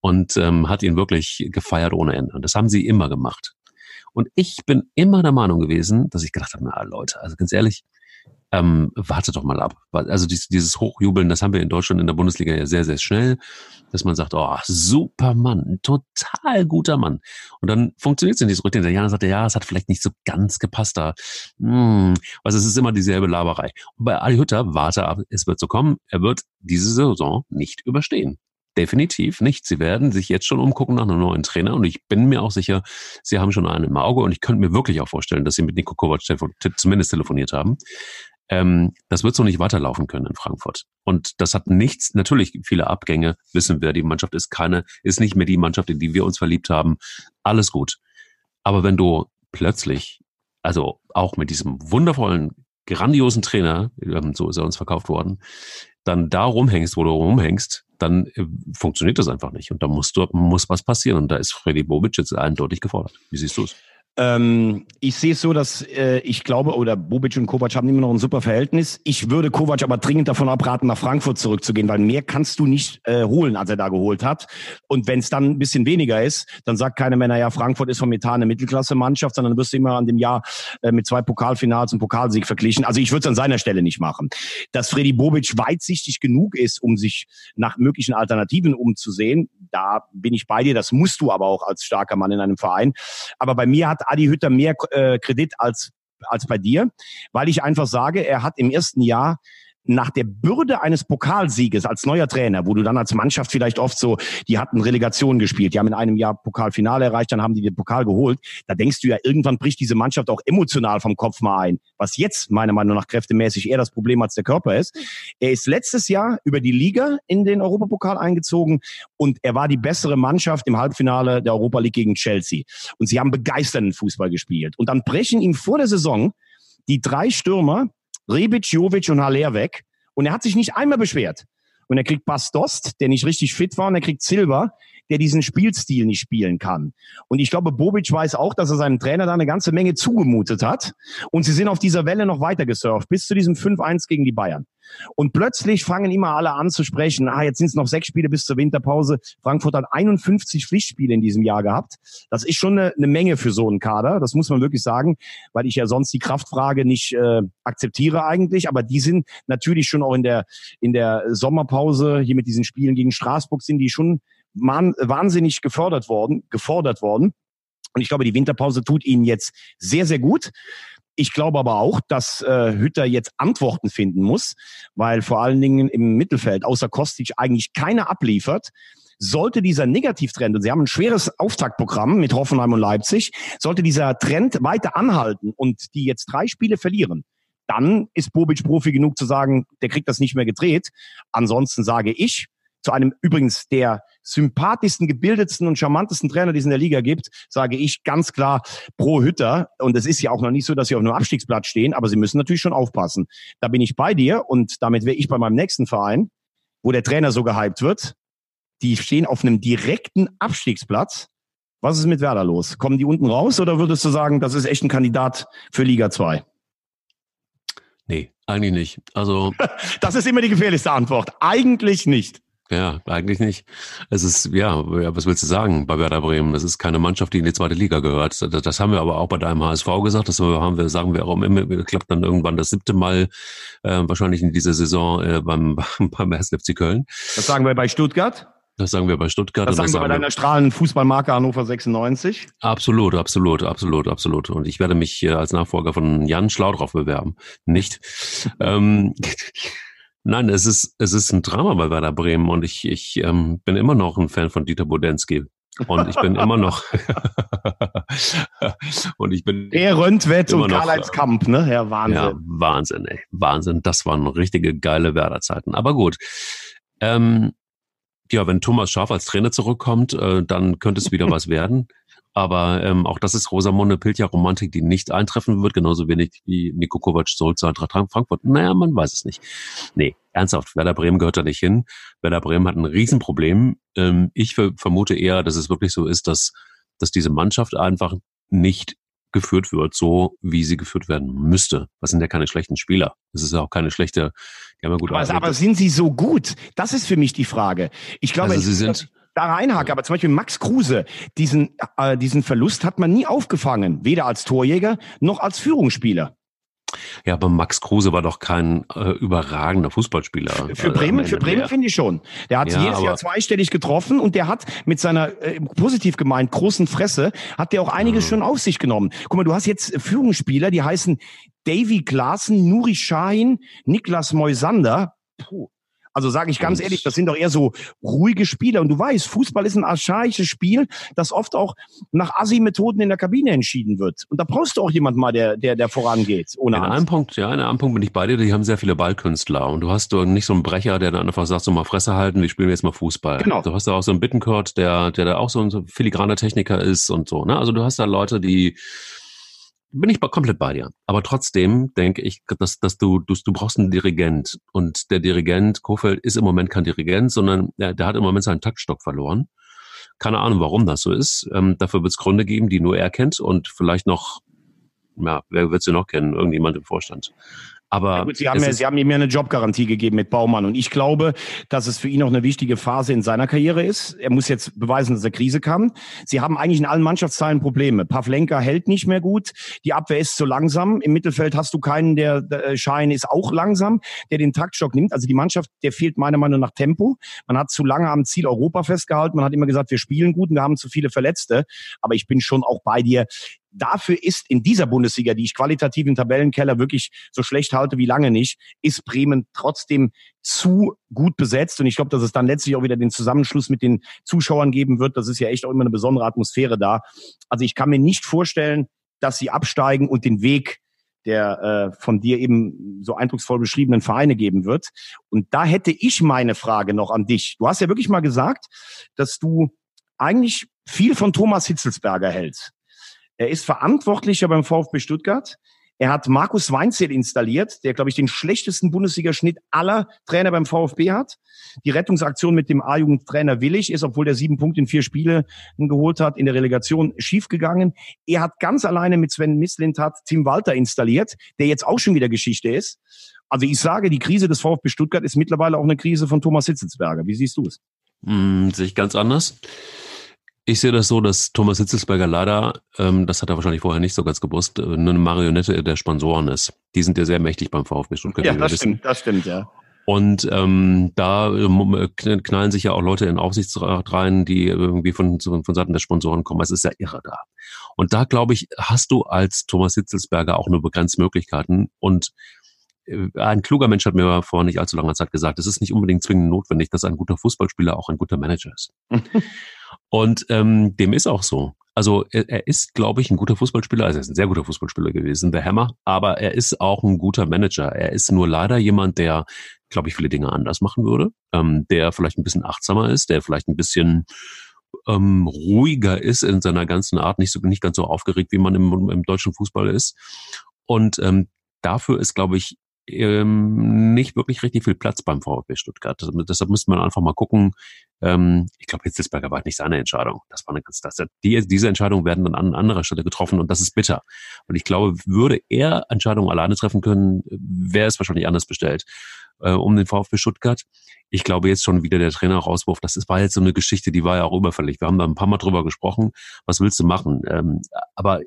A: und ähm, hat ihn wirklich gefeiert ohne Ende. Und das haben sie immer gemacht. Und ich bin immer der Meinung gewesen, dass ich gedacht habe, na Leute, also ganz ehrlich, ähm, warte doch mal ab. Also dieses, dieses Hochjubeln, das haben wir in Deutschland in der Bundesliga ja sehr, sehr schnell, dass man sagt, oh, super Mann, total guter Mann. Und dann funktioniert es in diese Routine. Der Jan sagt, ja, es hat vielleicht nicht so ganz gepasst da. Hm, also es ist immer dieselbe Laberei. Und bei Ali Hütter, warte ab, es wird so kommen, er wird diese Saison nicht überstehen. Definitiv nicht. Sie werden sich jetzt schon umgucken nach einem neuen Trainer und ich bin mir auch sicher, Sie haben schon einen im Auge und ich könnte mir wirklich auch vorstellen, dass Sie mit Nico Kovac zumindest telefoniert haben. Ähm, das wird so nicht weiterlaufen können in Frankfurt. Und das hat nichts, natürlich viele Abgänge, wissen wir, die Mannschaft ist keine, ist nicht mehr die Mannschaft, in die wir uns verliebt haben. Alles gut. Aber wenn du plötzlich, also auch mit diesem wundervollen, grandiosen Trainer, ähm, so ist er uns verkauft worden, dann da rumhängst, wo du rumhängst, dann äh, funktioniert das einfach nicht. Und da muss, muss was passieren. Und da ist Freddy Bobic jetzt eindeutig gefordert. Wie siehst du es?
B: Ähm, ich sehe es so, dass äh, ich glaube, oder Bobic und Kovac haben immer noch ein super Verhältnis. Ich würde Kovac aber dringend davon abraten, nach Frankfurt zurückzugehen, weil mehr kannst du nicht äh, holen, als er da geholt hat. Und wenn es dann ein bisschen weniger ist, dann sagt keiner mehr, naja, Frankfurt ist vom Etat eine Mittelklasse-Mannschaft, sondern wirst du immer an dem Jahr äh, mit zwei Pokalfinals und Pokalsieg verglichen. Also ich würde es an seiner Stelle nicht machen. Dass Freddy Bobic weitsichtig genug ist, um sich nach möglichen Alternativen umzusehen, da bin ich bei dir. Das musst du aber auch als starker Mann in einem Verein. Aber bei mir hat Adi Hütter mehr äh, Kredit als als bei dir, weil ich einfach sage, er hat im ersten Jahr nach der Bürde eines Pokalsieges als neuer Trainer, wo du dann als Mannschaft vielleicht oft so, die hatten Relegation gespielt, die haben in einem Jahr Pokalfinale erreicht, dann haben die den Pokal geholt. Da denkst du ja, irgendwann bricht diese Mannschaft auch emotional vom Kopf mal ein. Was jetzt meiner Meinung nach kräftemäßig eher das Problem als der Körper ist. Er ist letztes Jahr über die Liga in den Europapokal eingezogen und er war die bessere Mannschaft im Halbfinale der Europa League gegen Chelsea. Und sie haben begeisternden Fußball gespielt. Und dann brechen ihm vor der Saison die drei Stürmer Rebic, Jovic und Haller weg. Und er hat sich nicht einmal beschwert. Und er kriegt Bastost, der nicht richtig fit war, und er kriegt Silva, der diesen Spielstil nicht spielen kann. Und ich glaube, Bobic weiß auch, dass er seinem Trainer da eine ganze Menge zugemutet hat. Und sie sind auf dieser Welle noch weiter gesurft, bis zu diesem 5-1 gegen die Bayern. Und plötzlich fangen immer alle an zu sprechen, ah, jetzt sind es noch sechs Spiele bis zur Winterpause. Frankfurt hat 51 Pflichtspiele in diesem Jahr gehabt. Das ist schon eine, eine Menge für so einen Kader, das muss man wirklich sagen, weil ich ja sonst die Kraftfrage nicht äh, akzeptiere eigentlich. Aber die sind natürlich schon auch in der, in der Sommerpause, hier mit diesen Spielen gegen Straßburg, sind die schon wahnsinnig gefördert worden, gefordert worden. Und ich glaube, die Winterpause tut ihnen jetzt sehr, sehr gut. Ich glaube aber auch, dass äh, Hütter jetzt Antworten finden muss, weil vor allen Dingen im Mittelfeld außer Kostic eigentlich keiner abliefert. Sollte dieser Negativtrend, und Sie haben ein schweres Auftaktprogramm mit Hoffenheim und Leipzig, sollte dieser Trend weiter anhalten und die jetzt drei Spiele verlieren, dann ist Bobic Profi genug zu sagen, der kriegt das nicht mehr gedreht. Ansonsten sage ich, zu einem übrigens der sympathischsten, gebildetsten und charmantesten Trainer, die es in der Liga gibt, sage ich ganz klar pro Hütter. Und es ist ja auch noch nicht so, dass sie auf einem Abstiegsplatz stehen, aber sie müssen natürlich schon aufpassen. Da bin ich bei dir und damit wäre ich bei meinem nächsten Verein, wo der Trainer so gehypt wird. Die stehen auf einem direkten Abstiegsplatz. Was ist mit Werder los? Kommen die unten raus oder würdest du sagen, das ist echt ein Kandidat für Liga 2?
A: Nee, eigentlich nicht. Also. [laughs]
B: das ist immer die gefährlichste Antwort. Eigentlich nicht.
A: Ja, eigentlich nicht. Es ist, ja, was willst du sagen bei Werder Bremen? Das ist keine Mannschaft, die in die zweite Liga gehört. Das, das haben wir aber auch bei deinem HSV gesagt. Das haben wir, sagen wir auch immer, klappt dann irgendwann das siebte Mal, äh, wahrscheinlich in dieser Saison äh, beim, [laughs] beim 1. FC Köln.
B: Das sagen wir bei Stuttgart?
A: Das sagen wir bei Stuttgart.
B: Das sagen wir bei deiner strahlenden Fußballmarke Hannover 96.
A: Absolut, absolut, absolut, absolut. Und ich werde mich äh, als Nachfolger von Jan Schlau drauf bewerben. Nicht. [laughs] ähm, Nein, es ist, es ist ein Drama bei Werder Bremen und ich, ich ähm, bin immer noch ein Fan von Dieter Bodensky. Und ich bin immer noch [laughs] und ich bin
B: Der Röntwett und Karl-Heinz Kamp, ne? Ja, Wahnsinn. Ja,
A: Wahnsinn, ey. Wahnsinn. Das waren richtige geile Werder-Zeiten. Aber gut. Ähm, ja, wenn Thomas Schaaf als Trainer zurückkommt, äh, dann könnte es wieder was werden. Aber ähm, auch das ist Rosamunde Pilcher-Romantik, die nicht eintreffen wird, genauso wenig wie Nico Kovac zurück zu Eintracht Frankfurt. Naja, man weiß es nicht. Nee, ernsthaft, Werder Bremen gehört da nicht hin. Werder Bremen hat ein Riesenproblem. Ähm, ich vermute eher, dass es wirklich so ist, dass, dass diese Mannschaft einfach nicht geführt wird, so wie sie geführt werden müsste. Das sind ja keine schlechten Spieler. Das ist ja auch keine schlechte,
B: die haben ja gut aber, aber sind sie so gut? Das ist für mich die Frage. Ich glaube,
A: also sie sind,
B: da reinhake. Aber zum Beispiel Max Kruse, diesen, äh, diesen Verlust hat man nie aufgefangen, weder als Torjäger noch als Führungsspieler.
A: Ja, aber Max Kruse war doch kein äh, überragender Fußballspieler.
B: Für Bremen, für Bremen finde ich schon. Der hat ja, jedes Jahr zweistellig getroffen und der hat mit seiner äh, positiv gemeint großen Fresse hat der auch einiges ja. schon auf sich genommen. Guck mal, du hast jetzt Führungsspieler, die heißen Davy Klaassen, Nuri Shahin, Niklas Moisander. Puh. Also sage ich ganz ehrlich, das sind doch eher so ruhige Spieler. Und du weißt, Fußball ist ein archaisches Spiel, das oft auch nach Assi-Methoden in der Kabine entschieden wird. Und da brauchst du auch jemand mal, der, der, der vorangeht.
A: Ohne in Angst. einem Punkt, ja, in einem Punkt bin ich bei dir. Die haben sehr viele Ballkünstler. Und du hast doch nicht so einen Brecher, der dann einfach sagt, so mal Fresse halten, wir spielen jetzt mal Fußball. Genau. Du hast da auch so einen Bittenkurt, der, der da auch so ein filigraner Techniker ist und so. Ne? Also du hast da Leute, die bin ich komplett bei dir. Aber trotzdem denke ich, dass, dass du, du, du brauchst einen Dirigent. Und der Dirigent, Kofeld, ist im Moment kein Dirigent, sondern der, der hat im Moment seinen Taktstock verloren. Keine Ahnung, warum das so ist. Ähm, dafür wird es Gründe geben, die nur er kennt und vielleicht noch, ja, wer wird sie noch kennen? Irgendjemand im Vorstand. Aber
B: ja gut, Sie, haben ja, Sie haben ihm ja eine Jobgarantie gegeben mit Baumann. Und ich glaube, dass es für ihn auch eine wichtige Phase in seiner Karriere ist. Er muss jetzt beweisen, dass er Krise kann. Sie haben eigentlich in allen Mannschaftsteilen Probleme. Pavlenka hält nicht mehr gut. Die Abwehr ist zu langsam. Im Mittelfeld hast du keinen, der, der äh, Schein ist auch langsam, der den Taktstock nimmt. Also die Mannschaft, der fehlt meiner Meinung nach Tempo. Man hat zu lange am Ziel Europa festgehalten. Man hat immer gesagt, wir spielen gut und wir haben zu viele Verletzte. Aber ich bin schon auch bei dir dafür ist in dieser Bundesliga, die ich qualitativ im Tabellenkeller wirklich so schlecht halte wie lange nicht, ist Bremen trotzdem zu gut besetzt. Und ich glaube, dass es dann letztlich auch wieder den Zusammenschluss mit den Zuschauern geben wird. Das ist ja echt auch immer eine besondere Atmosphäre da. Also ich kann mir nicht vorstellen, dass sie absteigen und den Weg der äh, von dir eben so eindrucksvoll beschriebenen Vereine geben wird. Und da hätte ich meine Frage noch an dich. Du hast ja wirklich mal gesagt, dass du eigentlich viel von Thomas Hitzelsberger hältst. Er ist Verantwortlicher beim VfB Stuttgart. Er hat Markus Weinzel installiert, der, glaube ich, den schlechtesten Bundesligaschnitt aller Trainer beim VfB hat. Die Rettungsaktion mit dem A-Jugendtrainer Willig ist, obwohl der sieben Punkte in vier Spiele geholt hat, in der Relegation schiefgegangen. Er hat ganz alleine mit Sven Mislintat Tim Walter installiert, der jetzt auch schon wieder Geschichte ist. Also ich sage, die Krise des VfB Stuttgart ist mittlerweile auch eine Krise von Thomas Hitzelsberger. Wie siehst du es?
A: Hm, sehe ich ganz anders. Ich sehe das so, dass Thomas Hitzelsberger leider, ähm, das hat er wahrscheinlich vorher nicht so ganz gewusst, äh, eine Marionette der Sponsoren ist. Die sind ja sehr mächtig beim VfB Stuttgart.
B: Ja, das stimmt, das stimmt, ja.
A: Und ähm, da äh, knallen sich ja auch Leute in Aufsichtsrat rein, die irgendwie von, von Seiten der Sponsoren kommen. Es ist ja irre da. Und da, glaube ich, hast du als Thomas Hitzelsberger auch nur begrenzte Möglichkeiten. Und äh, ein kluger Mensch hat mir vor nicht allzu langer Zeit gesagt, es ist nicht unbedingt zwingend notwendig, dass ein guter Fußballspieler auch ein guter Manager ist. [laughs] Und ähm, dem ist auch so. Also er, er ist, glaube ich, ein guter Fußballspieler. Also er ist ein sehr guter Fußballspieler gewesen, der Hammer. Aber er ist auch ein guter Manager. Er ist nur leider jemand, der, glaube ich, viele Dinge anders machen würde. Ähm, der vielleicht ein bisschen achtsamer ist, der vielleicht ein bisschen ähm, ruhiger ist in seiner ganzen Art, nicht so nicht ganz so aufgeregt, wie man im, im deutschen Fußball ist. Und ähm, dafür ist, glaube ich, ähm, nicht wirklich richtig viel Platz beim VfB Stuttgart. Also, deshalb müsste man einfach mal gucken. Ähm, ich glaube, Hitzelsberger war nicht seine Entscheidung. Das war eine ganz, das, die, diese Entscheidungen werden dann an anderer Stelle getroffen und das ist bitter. Und ich glaube, würde er Entscheidungen alleine treffen können, wäre es wahrscheinlich anders bestellt äh, um den VfB Stuttgart. Ich glaube jetzt schon wieder der Trainer-Rauswurf. Das ist, war jetzt so eine Geschichte, die war ja auch überfällig. Wir haben da ein paar Mal drüber gesprochen. Was willst du machen? Ähm, aber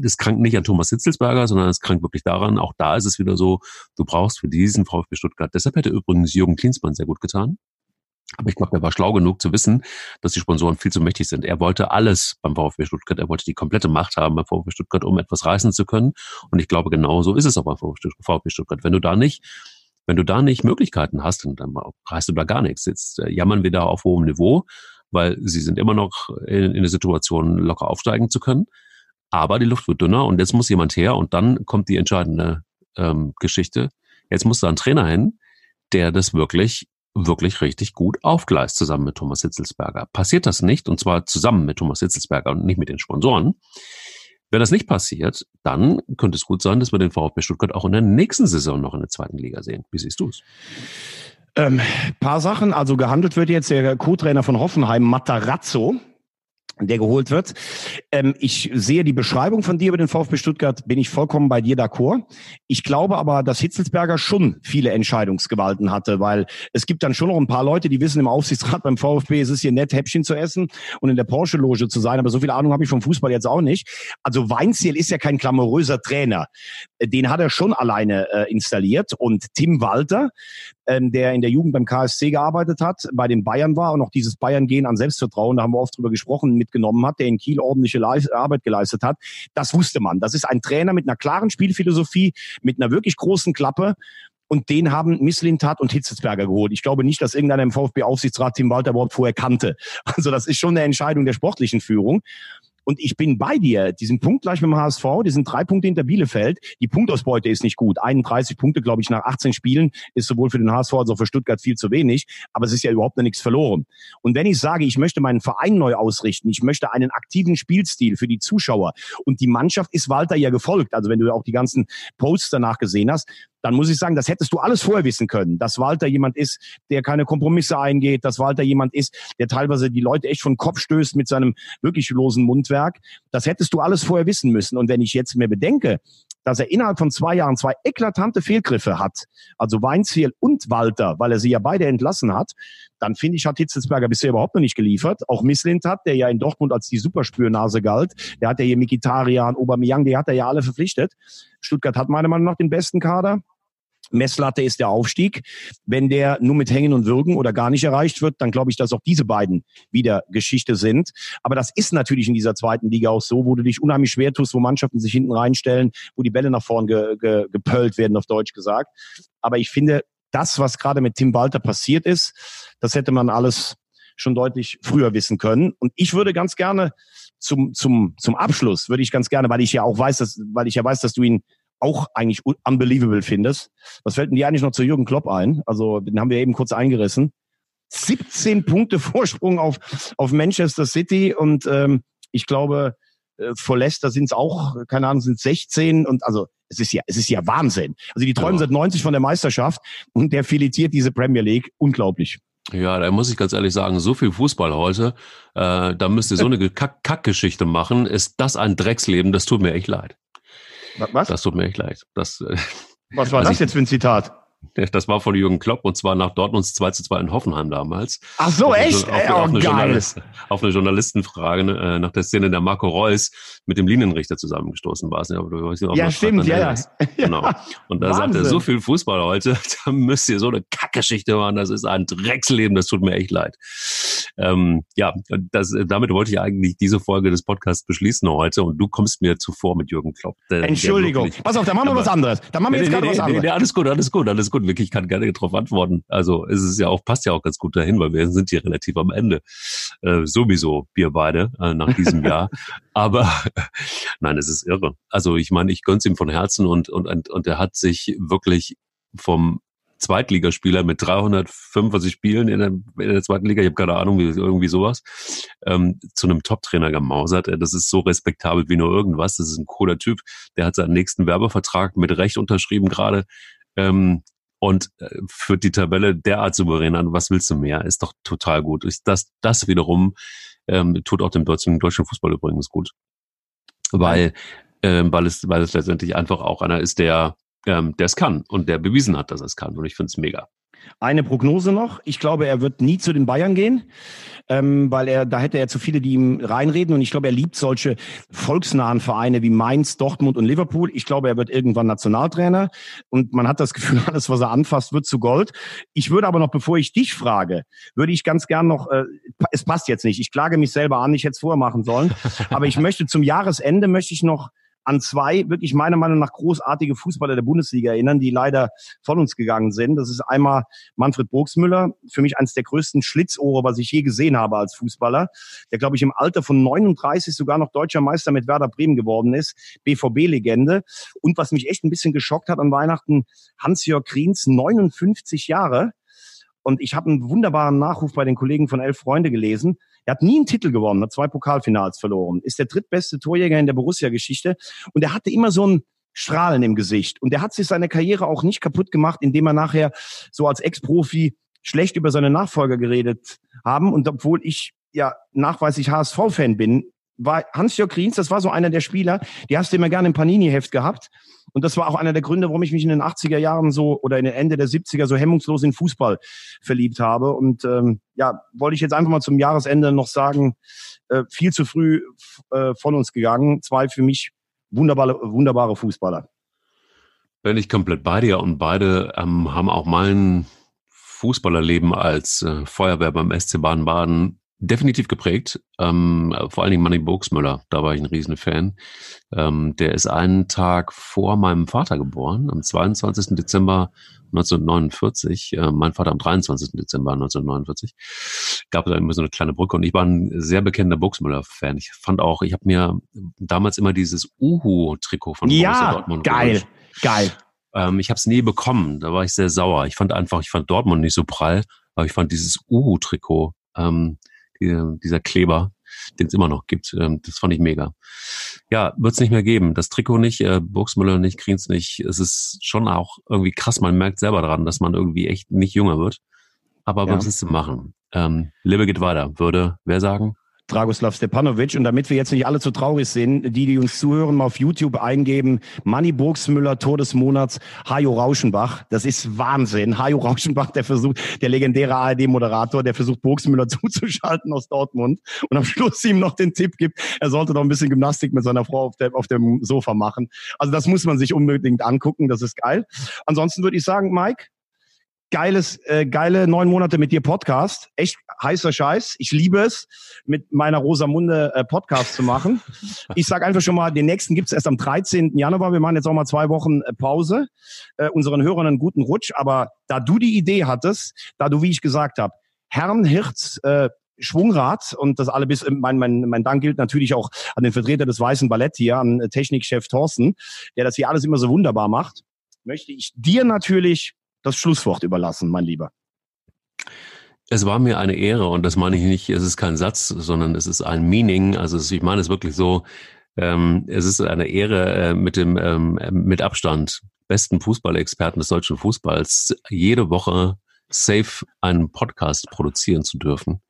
A: das krankt nicht an Thomas Hitzelsberger, sondern es krankt wirklich daran. Auch da ist es wieder so, du brauchst für diesen VfB Stuttgart. Deshalb hätte übrigens Jürgen Klinsmann sehr gut getan. Aber ich glaube, er war schlau genug zu wissen, dass die Sponsoren viel zu mächtig sind. Er wollte alles beim VfB Stuttgart. Er wollte die komplette Macht haben beim VfB Stuttgart, um etwas reißen zu können. Und ich glaube, genau so ist es auch beim VfB Stuttgart. Wenn du da nicht wenn du da nicht Möglichkeiten hast, dann, dann reißt du da gar nichts. Jetzt äh, jammern wir da auf hohem Niveau, weil sie sind immer noch in, in der Situation, locker aufsteigen zu können. Aber die Luft wird dünner und jetzt muss jemand her und dann kommt die entscheidende ähm, Geschichte. Jetzt muss da ein Trainer hin, der das wirklich wirklich richtig gut aufgleist zusammen mit Thomas Hitzelsberger. Passiert das nicht, und zwar zusammen mit Thomas Hitzelsberger und nicht mit den Sponsoren, wenn das nicht passiert, dann könnte es gut sein, dass wir den VfB Stuttgart auch in der nächsten Saison noch in der zweiten Liga sehen. Wie siehst du es?
B: Ähm, paar Sachen. Also gehandelt wird jetzt der Co-Trainer von Hoffenheim, Matarazzo der geholt wird. Ähm, ich sehe die Beschreibung von dir über den VfB Stuttgart, bin ich vollkommen bei dir d'accord. Ich glaube aber, dass Hitzelsberger schon viele Entscheidungsgewalten hatte, weil es gibt dann schon noch ein paar Leute, die wissen im Aufsichtsrat beim VfB, es ist hier nett, Häppchen zu essen und in der Porsche-Loge zu sein, aber so viel Ahnung habe ich vom Fußball jetzt auch nicht. Also Weinziel ist ja kein glamouröser Trainer. Den hat er schon alleine äh, installiert und Tim Walter, ähm, der in der Jugend beim KSC gearbeitet hat, bei den Bayern war und auch dieses Bayern-Gehen an Selbstvertrauen, da haben wir oft drüber gesprochen, mitgenommen hat, der in Kiel ordentliche Arbeit geleistet hat. Das wusste man. Das ist ein Trainer mit einer klaren Spielphilosophie, mit einer wirklich großen Klappe. Und den haben Misslintat und Hitzelsberger geholt. Ich glaube nicht, dass irgendeiner im VfB-Aufsichtsrat Tim Walter überhaupt vorher kannte. Also das ist schon eine Entscheidung der sportlichen Führung. Und ich bin bei dir. Die sind punktgleich mit dem HSV. Die sind drei Punkte hinter Bielefeld. Die Punktausbeute ist nicht gut. 31 Punkte, glaube ich, nach 18 Spielen ist sowohl für den HSV als auch für Stuttgart viel zu wenig. Aber es ist ja überhaupt noch nichts verloren. Und wenn ich sage, ich möchte meinen Verein neu ausrichten, ich möchte einen aktiven Spielstil für die Zuschauer und die Mannschaft ist Walter ja gefolgt. Also wenn du auch die ganzen Posts danach gesehen hast, dann muss ich sagen, das hättest du alles vorher wissen können, dass Walter jemand ist, der keine Kompromisse eingeht, dass Walter jemand ist, der teilweise die Leute echt von Kopf stößt mit seinem wirklich losen Mundwerk. Das hättest du alles vorher wissen müssen. Und wenn ich jetzt mir bedenke, dass er innerhalb von zwei Jahren zwei eklatante Fehlgriffe hat, also Weinziel und Walter, weil er sie ja beide entlassen hat, dann finde ich, hat Hitzelsberger bisher überhaupt noch nicht geliefert. Auch Misslint hat, der ja in Dortmund als die Superspürnase galt, der hat ja hier Mikitarian, Aubameyang, die hat er ja alle verpflichtet. Stuttgart hat meiner Meinung nach den besten Kader. Messlatte ist der Aufstieg. Wenn der nur mit Hängen und Würgen oder gar nicht erreicht wird, dann glaube ich, dass auch diese beiden wieder Geschichte sind. Aber das ist natürlich in dieser zweiten Liga auch so, wo du dich unheimlich schwer tust, wo Mannschaften sich hinten reinstellen, wo die Bälle nach vorn ge, ge, gepölt werden, auf Deutsch gesagt. Aber ich finde, das, was gerade mit Tim Walter passiert ist, das hätte man alles schon deutlich früher wissen können. Und ich würde ganz gerne zum, zum, zum Abschluss, würde ich ganz gerne, weil ich ja auch weiß, dass, weil ich ja weiß, dass du ihn auch eigentlich unbelievable findest. Was fällt denn dir eigentlich noch zu Jürgen Klopp ein? Also, den haben wir eben kurz eingerissen. 17 Punkte [laughs] Vorsprung auf, auf Manchester City und ähm, ich glaube, äh, vor Leicester sind es auch, keine Ahnung, sind 16 und also es ist ja, es ist ja Wahnsinn. Also die träumen ja. seit 90 von der Meisterschaft und der filetiert diese Premier League unglaublich.
A: Ja, da muss ich ganz ehrlich sagen, so viel Fußball heute, äh, da müsst ihr so eine [laughs] Kackgeschichte machen. Ist das ein Drecksleben? Das tut mir echt leid.
B: Was?
A: Das tut mir echt leid. Das, äh,
B: Was war [laughs] das jetzt für ein Zitat? [laughs]
A: Das war von Jürgen Klopp und zwar nach Dortmunds 2 zu 2 in Hoffenheim damals.
B: Ach so,
A: auf
B: echt?
A: Eine, auf,
B: oh,
A: auf, eine auf eine Journalistenfrage äh, nach der Szene, der Marco Reus mit dem Linienrichter zusammengestoßen war.
B: Ja, ja stimmt, ja, [laughs] ja.
A: Genau. Und da sagt er, so viel Fußball heute, [laughs] da müsst ihr so eine Kackgeschichte machen, das ist ein Drecksleben, das tut mir echt leid. Ähm, ja, das, damit wollte ich eigentlich diese Folge des Podcasts beschließen heute und du kommst mir zuvor mit Jürgen Klopp.
B: Der, Entschuldigung. Der Pass auf, da machen wir was anderes. Da machen wir jetzt nee, gerade nee, was anderes. Nee,
A: alles gut, alles gut, alles gut. Wirklich, ich kann gerne darauf antworten. Also es ist ja auch, passt ja auch ganz gut dahin, weil wir sind hier relativ am Ende. Äh, sowieso, wir beide, äh, nach diesem Jahr. [laughs] Aber [laughs] nein, es ist irre. Also ich meine, ich gönn's ihm von Herzen und, und, und er hat sich wirklich vom Zweitligaspieler mit 345 Spielen in der, in der zweiten Liga, ich habe keine Ahnung, wie, irgendwie sowas, ähm, zu einem Top-Trainer gemausert. Das ist so respektabel wie nur irgendwas. Das ist ein cooler Typ. Der hat seinen nächsten Werbevertrag mit Recht unterschrieben gerade. Ähm, und äh, führt die Tabelle derart souverän an. Was willst du mehr? Ist doch total gut. Das, das wiederum ähm, tut auch dem deutschen, deutschen Fußball übrigens gut. Weil, ähm, weil, es, weil es letztendlich einfach auch einer ist, der ähm, der es kann und der bewiesen hat, dass er es kann. Und ich finde es mega.
B: Eine Prognose noch. Ich glaube, er wird nie zu den Bayern gehen, ähm, weil er, da hätte er zu viele, die ihm reinreden. Und ich glaube, er liebt solche volksnahen Vereine wie Mainz, Dortmund und Liverpool. Ich glaube, er wird irgendwann Nationaltrainer. Und man hat das Gefühl, [laughs] alles, was er anfasst, wird zu Gold. Ich würde aber noch, bevor ich dich frage, würde ich ganz gern noch, äh, es passt jetzt nicht. Ich klage mich selber an, ich hätte es vorher machen sollen. aber ich möchte zum Jahresende möchte ich noch an zwei wirklich meiner Meinung nach großartige Fußballer der Bundesliga erinnern, die leider von uns gegangen sind. Das ist einmal Manfred Burgsmüller, für mich eines der größten Schlitzohre, was ich je gesehen habe als Fußballer, der glaube ich im Alter von 39 sogar noch deutscher Meister mit Werder Bremen geworden ist, BVB-Legende. Und was mich echt ein bisschen geschockt hat an Weihnachten, Hans-Jörg Kriens, 59 Jahre. Und ich habe einen wunderbaren Nachruf bei den Kollegen von Elf Freunde gelesen. Er hat nie einen Titel gewonnen, hat zwei Pokalfinals verloren, ist der drittbeste Torjäger in der Borussia-Geschichte und er hatte immer so ein Strahlen im Gesicht. Und er hat sich seine Karriere auch nicht kaputt gemacht, indem er nachher so als Ex-Profi schlecht über seine Nachfolger geredet haben. Und obwohl ich ja nachweislich HSV-Fan bin, war Hans-Jörg Kriens, das war so einer der Spieler, die hast du immer gerne im Panini-Heft gehabt. Und das war auch einer der Gründe, warum ich mich in den 80er Jahren so oder in den Ende der 70er so hemmungslos in Fußball verliebt habe. Und ähm, ja, wollte ich jetzt einfach mal zum Jahresende noch sagen, äh, viel zu früh äh, von uns gegangen. Zwei für mich wunderbare, wunderbare Fußballer.
A: Bin ich komplett bei dir und beide ähm, haben auch mein Fußballerleben als äh, Feuerwehr beim SC Baden-Baden definitiv geprägt. Ähm, vor allen Dingen Manny Burgsmüller, da war ich ein Riesenfan. Ähm, der ist einen Tag vor meinem Vater geboren, am 22. Dezember 1949. Äh, mein Vater am 23. Dezember 1949. Gab es immer so eine kleine Brücke und ich war ein sehr bekennender Burgsmüller-Fan. Ich fand auch, ich habe mir damals immer dieses Uhu-Trikot von
B: ja, Borussia Dortmund geil, geholt. geil.
A: Ähm, ich habe es nie bekommen, da war ich sehr sauer. Ich fand einfach, ich fand Dortmund nicht so prall, aber ich fand dieses Uhu-Trikot ähm, dieser Kleber, den es immer noch gibt. Ähm, das fand ich mega. Ja, wird es nicht mehr geben. Das Trikot nicht, äh, Burgsmüller nicht, Kriens nicht. Es ist schon auch irgendwie krass. Man merkt selber daran, dass man irgendwie echt nicht jünger wird. Aber ja. was ist zu machen? Ähm, Liebe geht weiter, würde wer sagen?
B: Dragoslav Stepanovic. Und damit wir jetzt nicht alle zu traurig sind, die, die uns zuhören, mal auf YouTube eingeben, Manny Burgsmüller, Tor des Monats, Hajo Rauschenbach. Das ist Wahnsinn. Hajo Rauschenbach, der versucht, der legendäre ARD-Moderator, der versucht, Burgsmüller [laughs] zuzuschalten aus Dortmund und am Schluss ihm noch den Tipp gibt, er sollte doch ein bisschen Gymnastik mit seiner Frau auf, der, auf dem Sofa machen. Also das muss man sich unbedingt angucken. Das ist geil. Ansonsten würde ich sagen, Mike, geiles, äh, geile neun Monate mit dir Podcast. Echt heißer Scheiß. Ich liebe es, mit meiner Rosamunde äh, Podcast zu machen. [laughs] Ich sage einfach schon mal, den nächsten gibt's erst am 13. Januar. Wir machen jetzt auch mal zwei Wochen äh, Pause. Äh, unseren Hörern einen guten Rutsch. Aber da du die Idee hattest, da du, wie ich gesagt habe, Herrn Hirz, äh, Schwungrad und das alle bis mein, mein, mein Dank gilt natürlich auch an den Vertreter des Weißen Ballett hier, an Technikchef Thorsten, der das hier alles immer so wunderbar macht. Möchte ich dir natürlich das Schlusswort überlassen, mein Lieber.
A: Es war mir eine Ehre und das meine ich nicht, es ist kein Satz, sondern es ist ein Meaning. Also ich meine es wirklich so, ähm, es ist eine Ehre äh, mit dem ähm, mit Abstand besten Fußballexperten des deutschen Fußballs jede Woche safe einen Podcast produzieren zu dürfen.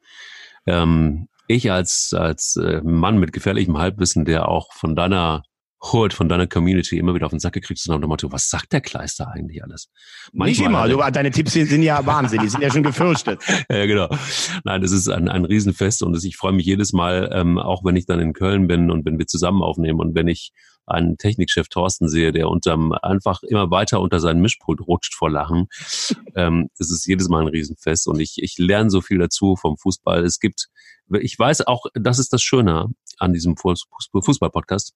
A: Ähm, ich als als äh, Mann mit gefährlichem Halbwissen, der auch von deiner Hood von deiner Community immer wieder auf den Sack gekriegt zu haben, Motto, was sagt der Kleister eigentlich alles?
B: Manchmal Nicht immer, du, deine Tipps sind ja Wahnsinn, die sind ja schon gefürchtet. [laughs]
A: ja, genau. Nein, das ist ein, ein Riesenfest und ich freue mich jedes Mal, ähm, auch wenn ich dann in Köln bin und wenn wir zusammen aufnehmen und wenn ich einen Technikchef Thorsten sehe, der unterm einfach immer weiter unter seinen Mischpult rutscht vor Lachen. ähm, es ist jedes Mal ein Riesenfest und ich, ich lerne so viel dazu vom Fußball. Es gibt, ich weiß auch, das ist das Schöne an diesem Fußball-Podcast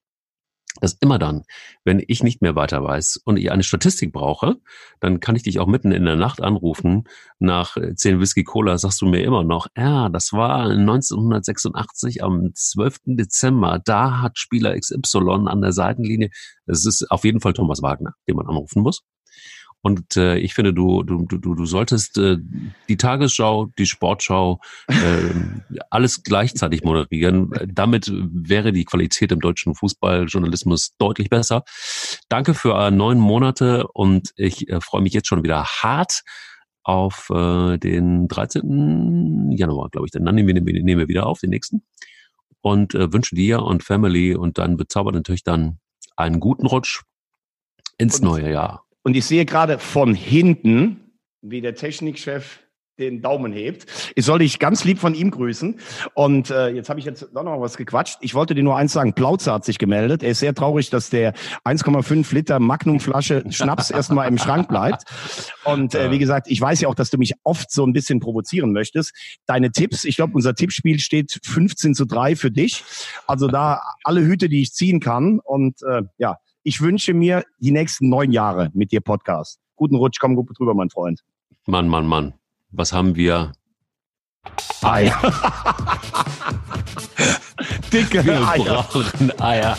A: dass immer dann, wenn ich nicht mehr weiter weiß und ich eine Statistik brauche, dann kann ich dich auch mitten in der Nacht anrufen. Nach äh, zehn Whisky Cola sagst du mir immer noch, ja, das war 1986 am 12. Dezember. Da hat Spieler XY an der Seitenlinie. Es ist auf jeden Fall Thomas Wagner, den man anrufen muss. Und äh, ich finde, du, du, du, du solltest äh, die Tagesschau, die Sportschau, äh, alles gleichzeitig moderieren. Damit wäre die Qualität im deutschen Fußballjournalismus deutlich besser. Danke für äh, neun Monate und ich äh, freue mich jetzt schon wieder hart auf äh, den 13. Januar, glaube ich. Dann nehmen wir, nehmen wir wieder auf, den nächsten. Und äh, wünsche dir und Family und deinen bezaubernden Töchtern einen guten Rutsch ins und neue Jahr.
B: Und ich sehe gerade von hinten, wie der Technikchef den Daumen hebt. Ich soll dich ganz lieb von ihm grüßen. Und äh, jetzt habe ich jetzt doch noch was gequatscht. Ich wollte dir nur eins sagen. Plauze hat sich gemeldet. Er ist sehr traurig, dass der 1,5 Liter Magnumflasche Schnaps [laughs] erstmal im Schrank bleibt. Und äh, wie gesagt, ich weiß ja auch, dass du mich oft so ein bisschen provozieren möchtest. Deine Tipps, ich glaube, unser Tippspiel steht 15 zu 3 für dich. Also da alle Hüte, die ich ziehen kann. Und äh, ja, ich wünsche mir die nächsten neun Jahre mit dir Podcast. Guten Rutsch, komm gut drüber, mein Freund.
A: Mann, Mann, Mann. Was haben wir?
B: Eier. [laughs] Dicke
A: wir Eier. Brauchen Eier.